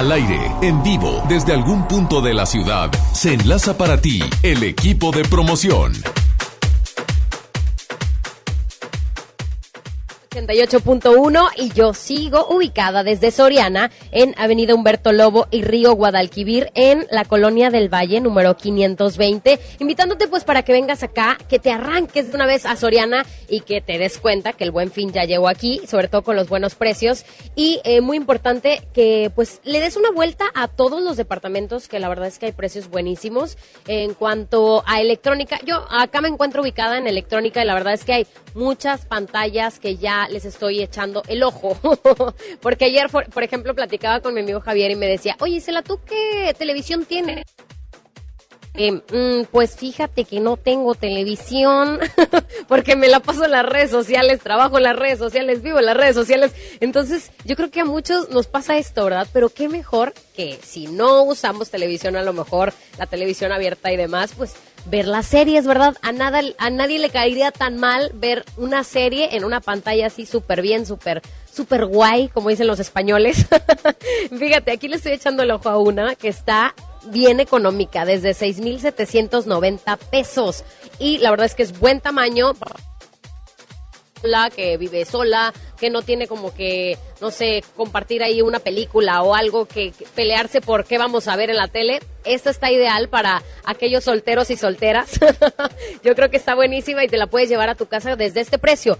Al aire, en vivo, desde algún punto de la ciudad, se enlaza para ti el equipo de promoción. 88.1 y yo sigo ubicada desde Soriana en Avenida Humberto Lobo y Río Guadalquivir en la colonia del Valle número 520, invitándote pues para que vengas acá, que te arranques de una vez a Soriana y que te des cuenta que el buen fin ya llegó aquí, sobre todo con los buenos precios y eh, muy importante que pues le des una vuelta a todos los departamentos que la verdad es que hay precios buenísimos en cuanto a electrónica. Yo acá me encuentro ubicada en electrónica y la verdad es que hay muchas pantallas que ya les estoy echando el ojo. Porque ayer, por, ejemplo, platicaba con mi amigo Javier y me decía, oye, Isela, ¿tú qué televisión tienes? Eh, mm, pues fíjate que no tengo televisión porque me la paso en las redes sociales, trabajo en las redes sociales, vivo en las redes sociales. Entonces, yo creo que a muchos nos pasa esto, ¿verdad? Pero qué mejor que si no usamos televisión, a lo mejor la televisión abierta y demás, pues ver las series, ¿verdad? A nada, a nadie le caería tan mal ver una serie en una pantalla así súper bien, súper, súper guay, como dicen los españoles. Fíjate, aquí le estoy echando el ojo a una que está bien económica, desde 6,790 pesos. Y la verdad es que es buen tamaño que vive sola, que no tiene como que, no sé, compartir ahí una película o algo que, que pelearse por qué vamos a ver en la tele. Esta está ideal para aquellos solteros y solteras. Yo creo que está buenísima y te la puedes llevar a tu casa desde este precio.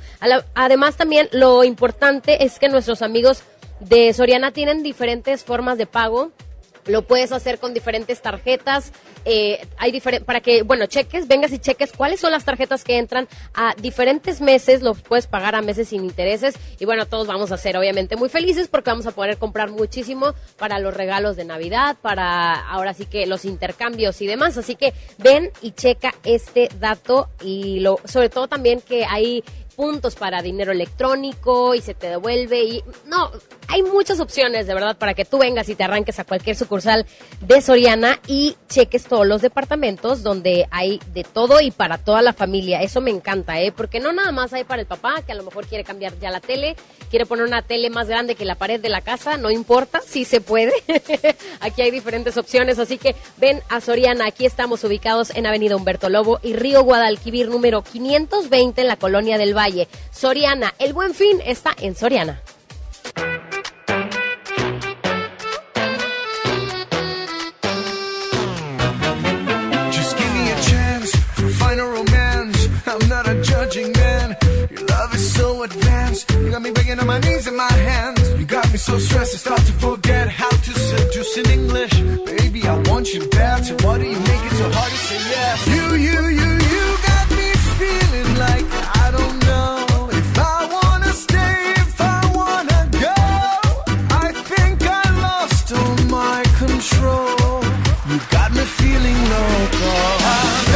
Además también lo importante es que nuestros amigos de Soriana tienen diferentes formas de pago Lo puedes hacer con diferentes tarjetas. eh, hay diferentes, para que, bueno, cheques, vengas y cheques cuáles son las tarjetas que entran a diferentes meses. Los puedes pagar a meses sin intereses. Y bueno, todos vamos a ser obviamente muy felices porque vamos a poder comprar muchísimo para los regalos de Navidad, para ahora sí que los intercambios y demás. Así que ven y checa este dato y lo, sobre todo también que hay puntos para dinero electrónico y se te devuelve y no, hay muchas opciones de verdad para que tú vengas y te arranques a cualquier sucursal de Soriana y cheques todos los departamentos donde hay de todo y para toda la familia. Eso me encanta, ¿eh? Porque no nada más hay para el papá que a lo mejor quiere cambiar ya la tele, quiere poner una tele más grande que la pared de la casa, no importa, sí se puede. Aquí hay diferentes opciones, así que ven a Soriana. Aquí estamos ubicados en Avenida Humberto Lobo y Río Guadalquivir número 520 en la Colonia del Valle. Soriana, el buen fin está en Soriana. You got me begging on my knees and my hands. You got me so stressed, I start to forget how to seduce in English. Baby, I want you bad, so why do you make it so hard to say yes? You, you, you, you got me feeling like got me feeling loco.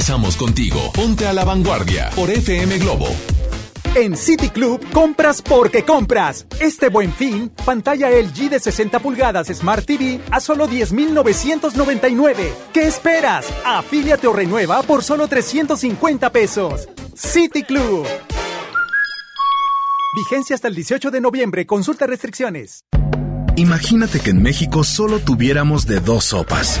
Regresamos contigo. Ponte a la vanguardia por FM Globo. En City Club compras porque compras. Este buen fin, pantalla LG de 60 pulgadas Smart TV a solo 10,999. ¿Qué esperas? Afíliate o renueva por solo 350 pesos. City Club. Vigencia hasta el 18 de noviembre. Consulta restricciones. Imagínate que en México solo tuviéramos de dos sopas.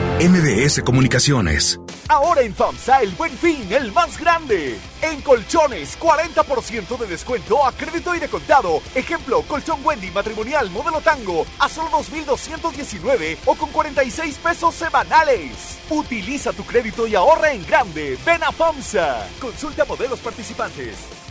MBS Comunicaciones. Ahora en FAMSA el buen fin, el más grande. En colchones, 40% de descuento a crédito y de contado. Ejemplo, colchón Wendy matrimonial modelo tango a solo 2.219 o con 46 pesos semanales. Utiliza tu crédito y ahorra en grande. Ven a FAMSA. Consulta modelos participantes.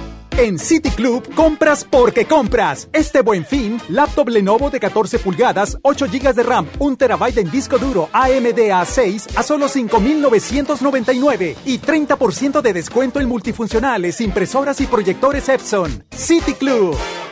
En City Club compras porque compras. Este buen fin, laptop Lenovo de 14 pulgadas, 8 GB de RAM, 1 terabyte en disco duro AMD A6 a solo 5,999 y 30% de descuento en multifuncionales, impresoras y proyectores Epson. City Club.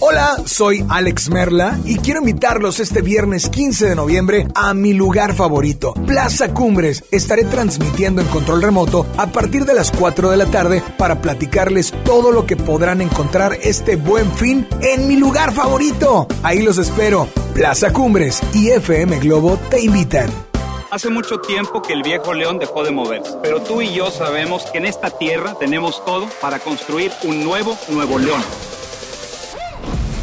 Hola, soy Alex Merla y quiero invitarlos este viernes 15 de noviembre a mi lugar favorito, Plaza Cumbres. Estaré transmitiendo en control remoto a partir de las 4 de la tarde para platicarles todo lo que podrán encontrar este buen fin en mi lugar favorito. Ahí los espero. Plaza Cumbres y FM Globo te invitan. Hace mucho tiempo que el viejo león dejó de moverse, pero tú y yo sabemos que en esta tierra tenemos todo para construir un nuevo Nuevo León.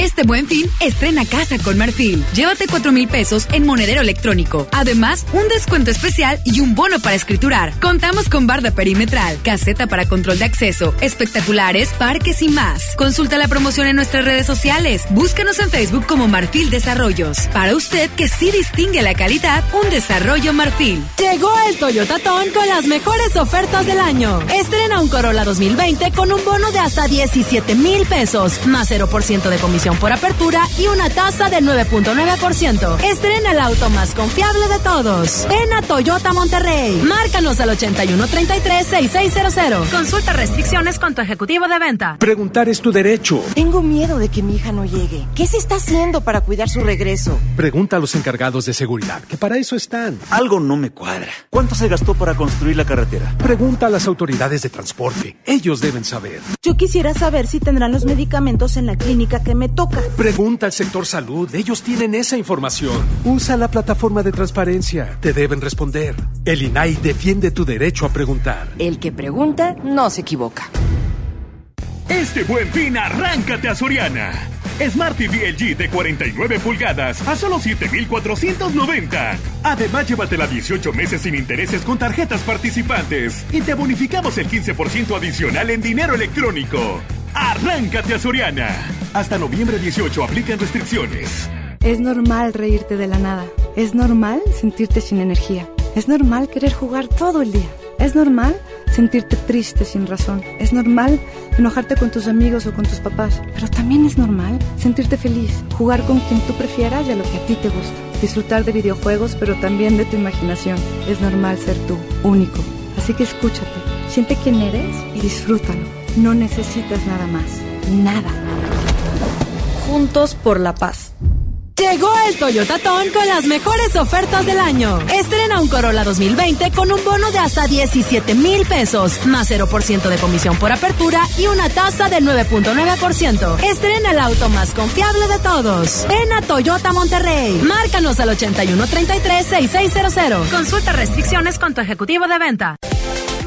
Este buen fin, estrena casa con Marfil. Llévate 4 mil pesos en monedero electrónico. Además, un descuento especial y un bono para escriturar. Contamos con barda perimetral, caseta para control de acceso, espectaculares, parques y más. Consulta la promoción en nuestras redes sociales. Búscanos en Facebook como Marfil Desarrollos. Para usted que sí distingue la calidad, un desarrollo Marfil. Llegó el Toyota Ton con las mejores ofertas del año. Estrena un Corolla 2020 con un bono de hasta 17 mil pesos, más 0% de comisión por apertura y una tasa del 9.9%. Estrena el auto más confiable de todos. Ven a Toyota Monterrey. Márcanos al 8133-6600. Consulta restricciones con tu ejecutivo de venta. Preguntar es tu derecho. Tengo miedo de que mi hija no llegue. ¿Qué se está haciendo para cuidar su regreso? Pregunta a los encargados de seguridad, que para eso están. Algo no me cuadra. ¿Cuánto se gastó para construir la carretera? Pregunta a las autoridades de transporte. Ellos deben saber. Yo quisiera saber si tendrán los medicamentos en la clínica que me toca. Pregunta al sector salud. Ellos tienen esa información. Usa la plataforma de transparencia. Te deben responder. El INAI defiende tu derecho a preguntar. El que pregunta no se equivoca. Este buen fin, arráncate a Soriana. Smart TV LG de 49 pulgadas a solo 7,490. Además, llévatela 18 meses sin intereses con tarjetas participantes y te bonificamos el 15% adicional en dinero electrónico. Arráncate a Soriana. Hasta noviembre 18 aplican restricciones. Es normal reírte de la nada. Es normal sentirte sin energía. Es normal querer jugar todo el día. Es normal sentirte triste sin razón. Es normal enojarte con tus amigos o con tus papás. Pero también es normal sentirte feliz, jugar con quien tú prefieras y a lo que a ti te gusta. Disfrutar de videojuegos, pero también de tu imaginación. Es normal ser tú, único. Así que escúchate, siente quién eres y disfrútalo. No necesitas nada más. Nada. Juntos por la paz. Llegó el Toyota Ton con las mejores ofertas del año. Estrena un Corolla 2020 con un bono de hasta 17 mil pesos, más 0% de comisión por apertura y una tasa del 9.9%. Estrena el auto más confiable de todos. Ven a Toyota Monterrey. Márcanos al 8133-6600. Consulta restricciones con tu ejecutivo de venta.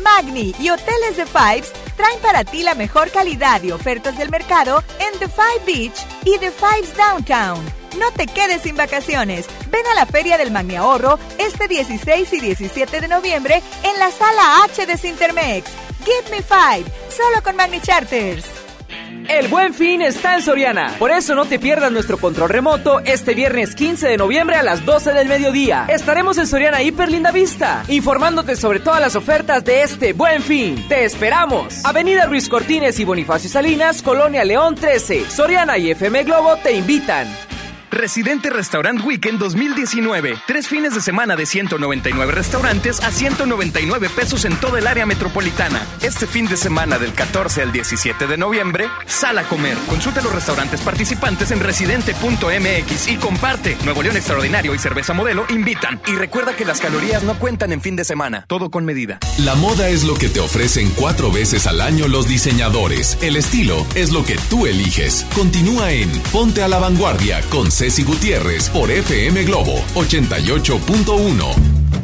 Magni y Hoteles de Fives traen para ti la mejor calidad y ofertas del mercado en The Five Beach y The Fives Downtown. No te quedes sin vacaciones. Ven a la Feria del Magni Ahorro este 16 y 17 de noviembre en la Sala H de Cintermex. Give me five, solo con Magni Charters. El buen fin está en Soriana. Por eso no te pierdas nuestro control remoto este viernes 15 de noviembre a las 12 del mediodía. Estaremos en Soriana Hiper Linda Vista, informándote sobre todas las ofertas de este buen fin. ¡Te esperamos! Avenida Ruiz Cortines y Bonifacio Salinas, Colonia León 13. Soriana y FM Globo te invitan. Residente Restaurant Weekend 2019. Tres fines de semana de 199 restaurantes a 199 pesos en toda el área metropolitana. Este fin de semana del 14 al 17 de noviembre, sal a comer. Consulta los restaurantes participantes en residente.mx y comparte. Nuevo León Extraordinario y Cerveza Modelo invitan. Y recuerda que las calorías no cuentan en fin de semana. Todo con medida. La moda es lo que te ofrecen cuatro veces al año los diseñadores. El estilo es lo que tú eliges. Continúa en Ponte a la Vanguardia con Ceci Gutiérrez por FM Globo 88.1.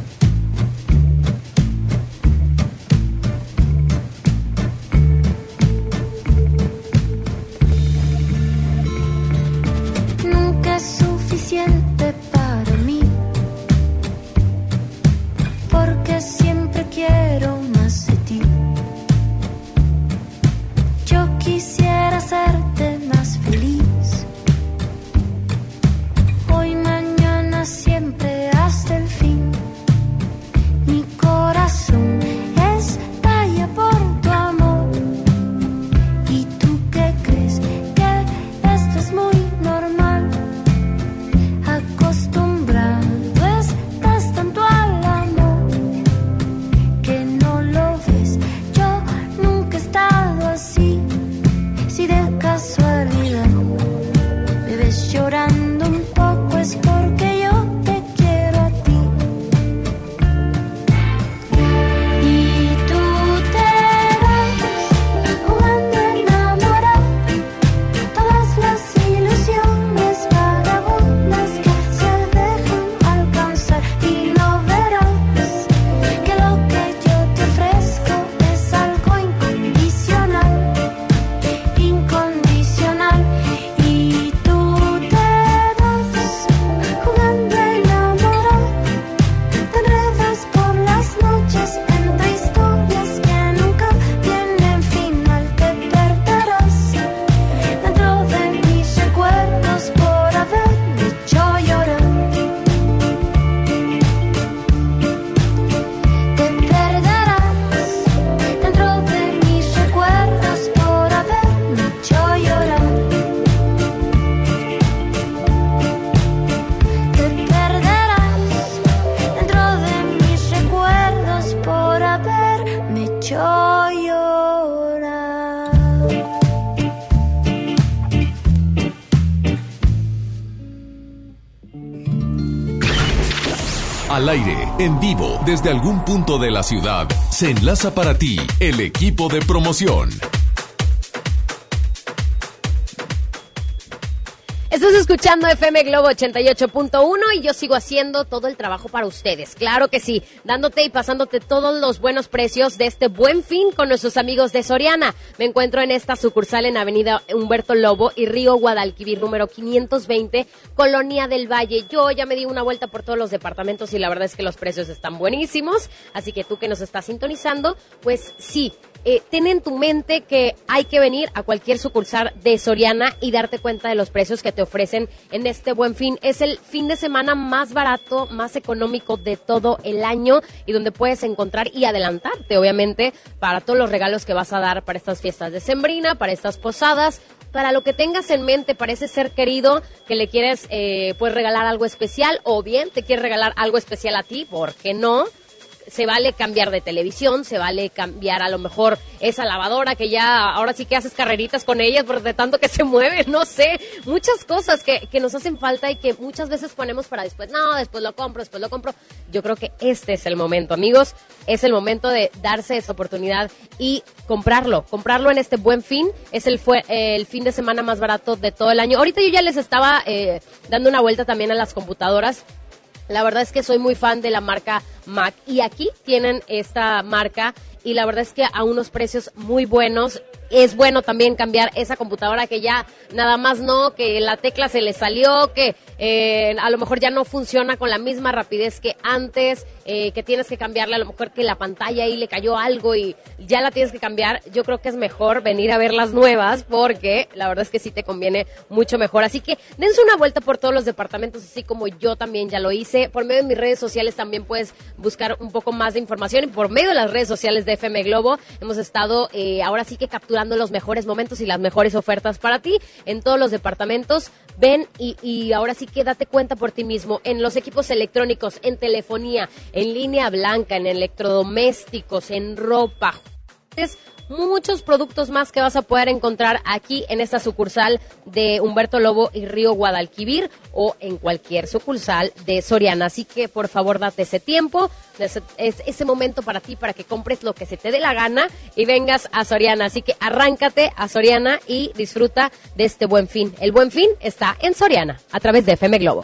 desde algún punto de la ciudad, se enlaza para ti el equipo de promoción. Escuchando FM Globo 88.1 y yo sigo haciendo todo el trabajo para ustedes. Claro que sí, dándote y pasándote todos los buenos precios de este buen fin con nuestros amigos de Soriana. Me encuentro en esta sucursal en Avenida Humberto Lobo y Río Guadalquivir número 520, Colonia del Valle. Yo ya me di una vuelta por todos los departamentos y la verdad es que los precios están buenísimos. Así que tú que nos estás sintonizando, pues sí, eh, ten en tu mente que hay que venir a cualquier sucursal de Soriana y darte cuenta de los precios que te ofrecen en este buen fin. Es el fin de semana más barato, más económico de todo el año y donde puedes encontrar y adelantarte, obviamente, para todos los regalos que vas a dar para estas fiestas de Sembrina, para estas posadas. Para lo que tengas en mente, parece ser querido que le quieres eh, pues regalar algo especial o bien te quieres regalar algo especial a ti, ¿por qué no? Se vale cambiar de televisión, se vale cambiar a lo mejor esa lavadora que ya ahora sí que haces carreritas con ella por de tanto que se mueve, no sé, muchas cosas que, que nos hacen falta y que muchas veces ponemos para después, no, después lo compro, después lo compro. Yo creo que este es el momento, amigos, es el momento de darse esa oportunidad y comprarlo, comprarlo en este buen fin, es el, fue, el fin de semana más barato de todo el año. Ahorita yo ya les estaba eh, dando una vuelta también a las computadoras la verdad es que soy muy fan de la marca Mac y aquí tienen esta marca y la verdad es que a unos precios muy buenos. Es bueno también cambiar esa computadora que ya nada más no, que la tecla se le salió, que eh, a lo mejor ya no funciona con la misma rapidez que antes, eh, que tienes que cambiarle, a lo mejor que la pantalla ahí le cayó algo y ya la tienes que cambiar. Yo creo que es mejor venir a ver las nuevas porque la verdad es que sí te conviene mucho mejor. Así que dense una vuelta por todos los departamentos, así como yo también ya lo hice. Por medio de mis redes sociales también puedes buscar un poco más de información y por medio de las redes sociales de FM Globo hemos estado eh, ahora sí que capturando los mejores momentos y las mejores ofertas para ti en todos los departamentos. Ven y, y ahora sí que date cuenta por ti mismo en los equipos electrónicos, en telefonía, en línea blanca, en electrodomésticos, en ropa. Muchos productos más que vas a poder encontrar aquí en esta sucursal de Humberto Lobo y Río Guadalquivir o en cualquier sucursal de Soriana. Así que por favor date ese tiempo, es- ese momento para ti, para que compres lo que se te dé la gana y vengas a Soriana. Así que arráncate a Soriana y disfruta de este buen fin. El buen fin está en Soriana a través de FM Globo.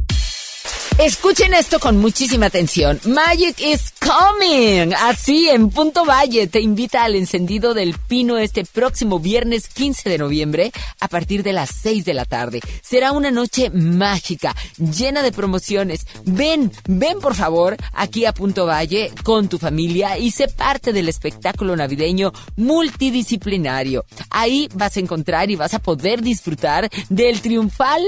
Escuchen esto con muchísima atención. Magic is coming. Así, en Punto Valle te invita al encendido del pino este próximo viernes 15 de noviembre a partir de las 6 de la tarde. Será una noche mágica, llena de promociones. Ven, ven por favor aquí a Punto Valle con tu familia y sé parte del espectáculo navideño multidisciplinario. Ahí vas a encontrar y vas a poder disfrutar del triunfal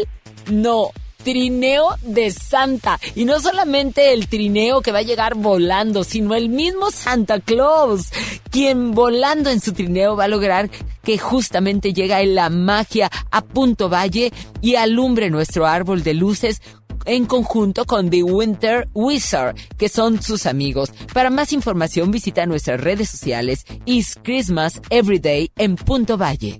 no trineo de Santa. Y no solamente el trineo que va a llegar volando, sino el mismo Santa Claus, quien volando en su trineo va a lograr que justamente llega la magia a Punto Valle y alumbre nuestro árbol de luces en conjunto con The Winter Wizard, que son sus amigos. Para más información visita nuestras redes sociales Is Christmas Everyday en Punto Valle.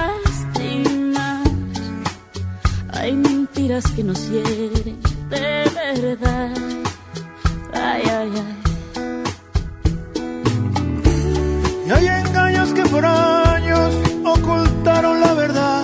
Hay mentiras que nos hieren de verdad. Ay, ay, ay. Y hay engaños que por años ocultaron la verdad,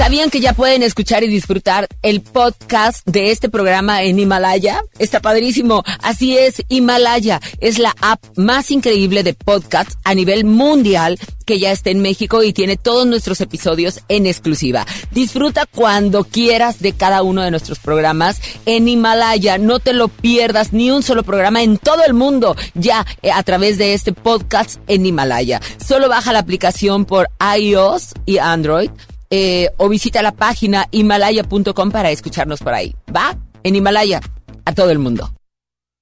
¿Sabían que ya pueden escuchar y disfrutar el podcast de este programa en Himalaya? Está padrísimo. Así es, Himalaya es la app más increíble de podcast a nivel mundial que ya está en México y tiene todos nuestros episodios en exclusiva. Disfruta cuando quieras de cada uno de nuestros programas en Himalaya. No te lo pierdas ni un solo programa en todo el mundo ya eh, a través de este podcast en Himalaya. Solo baja la aplicación por iOS y Android eh, o visita la página himalaya.com para escucharnos por ahí. ¿Va? En Himalaya, a todo el mundo.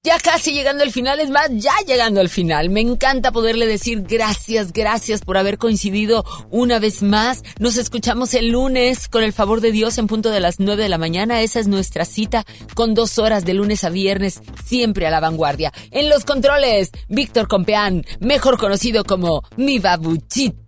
Ya casi llegando al final, es más, ya llegando al final. Me encanta poderle decir gracias, gracias por haber coincidido una vez más. Nos escuchamos el lunes con el favor de Dios en punto de las nueve de la mañana. Esa es nuestra cita con dos horas de lunes a viernes, siempre a la vanguardia. En los controles, Víctor Compeán, mejor conocido como mi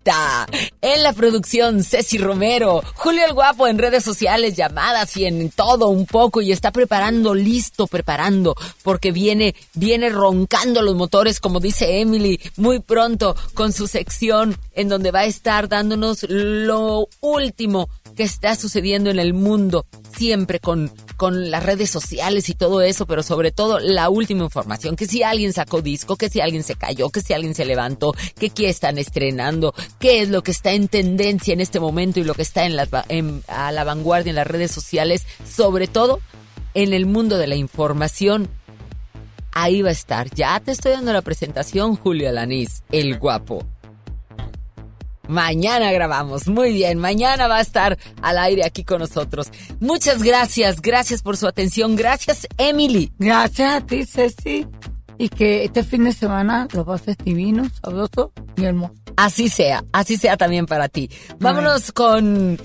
En la producción, Ceci Romero, Julio el Guapo en redes sociales, llamadas y en todo un poco. Y está preparando, listo, preparando, porque viene, viene roncando los motores, como dice Emily, muy pronto con su sección en donde va a estar dándonos lo último que está sucediendo en el mundo, siempre con, con las redes sociales y todo eso, pero sobre todo la última información, que si alguien sacó disco, que si alguien se cayó, que si alguien se levantó, que qué están estrenando, qué es lo que está en tendencia en este momento y lo que está en la, en, a la vanguardia en las redes sociales, sobre todo en el mundo de la información. Ahí va a estar. Ya te estoy dando la presentación, Julio Alanís, el guapo. Mañana grabamos. Muy bien, mañana va a estar al aire aquí con nosotros. Muchas gracias, gracias por su atención. Gracias, Emily. Gracias a ti, Ceci. Y que este fin de semana lo pases divino, sabroso y hermoso. Así sea, así sea también para ti. Vámonos con,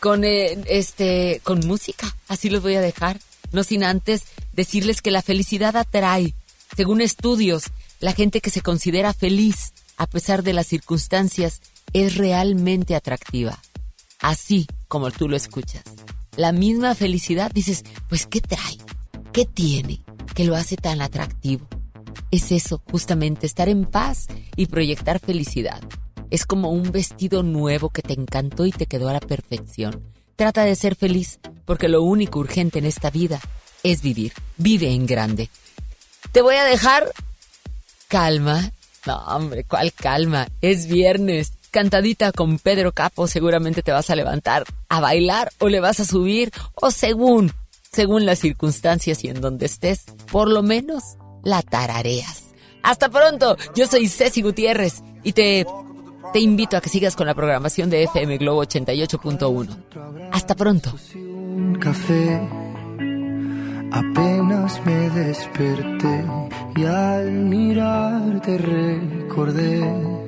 con, eh, este, con música. Así los voy a dejar. No sin antes decirles que la felicidad atrae. Según estudios, la gente que se considera feliz a pesar de las circunstancias es realmente atractiva. Así como tú lo escuchas. La misma felicidad dices, pues ¿qué trae? ¿Qué tiene que lo hace tan atractivo? Es eso, justamente, estar en paz y proyectar felicidad. Es como un vestido nuevo que te encantó y te quedó a la perfección. Trata de ser feliz, porque lo único urgente en esta vida es vivir. Vive en grande. Te voy a dejar calma. No, hombre, ¿cuál calma? Es viernes cantadita con Pedro Capo, seguramente te vas a levantar a bailar o le vas a subir o según, según las circunstancias y en donde estés, por lo menos la tarareas. Hasta pronto, yo soy Ceci Gutiérrez y te, te invito a que sigas con la programación de FM Globo 88.1. Hasta pronto. Café, apenas me desperté y al mirarte recordé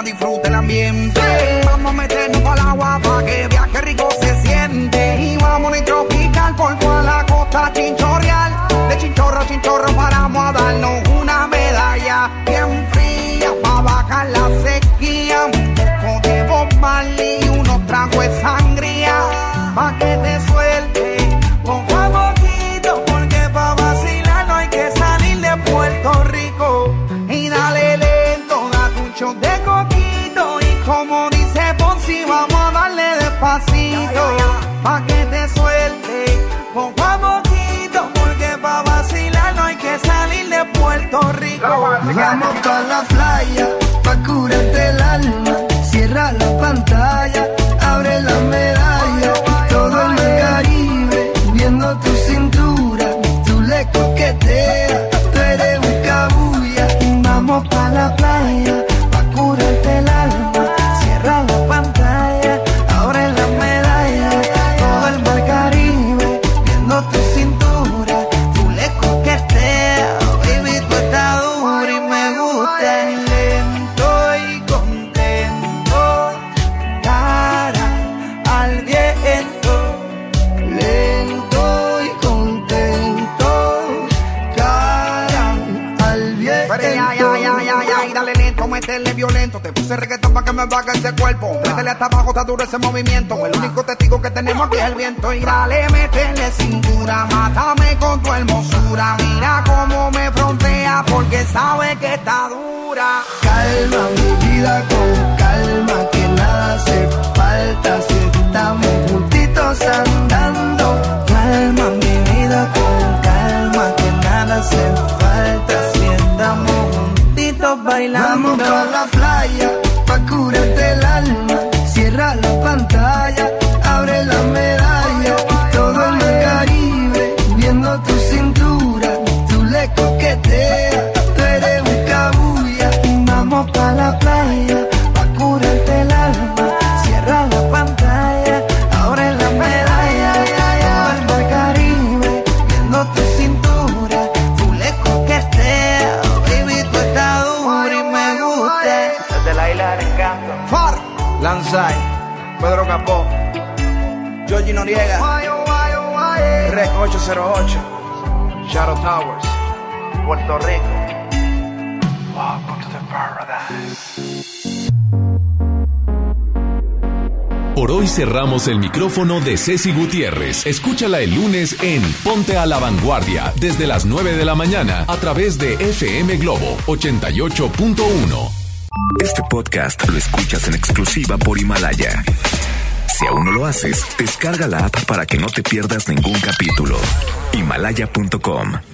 caliente y vamos a disfrutar el ambiente. viento irá. el micrófono de Ceci Gutiérrez. Escúchala el lunes en Ponte a la Vanguardia desde las 9 de la mañana a través de FM Globo 88.1. Este podcast lo escuchas en exclusiva por Himalaya. Si aún no lo haces, descarga la app para que no te pierdas ningún capítulo. Himalaya.com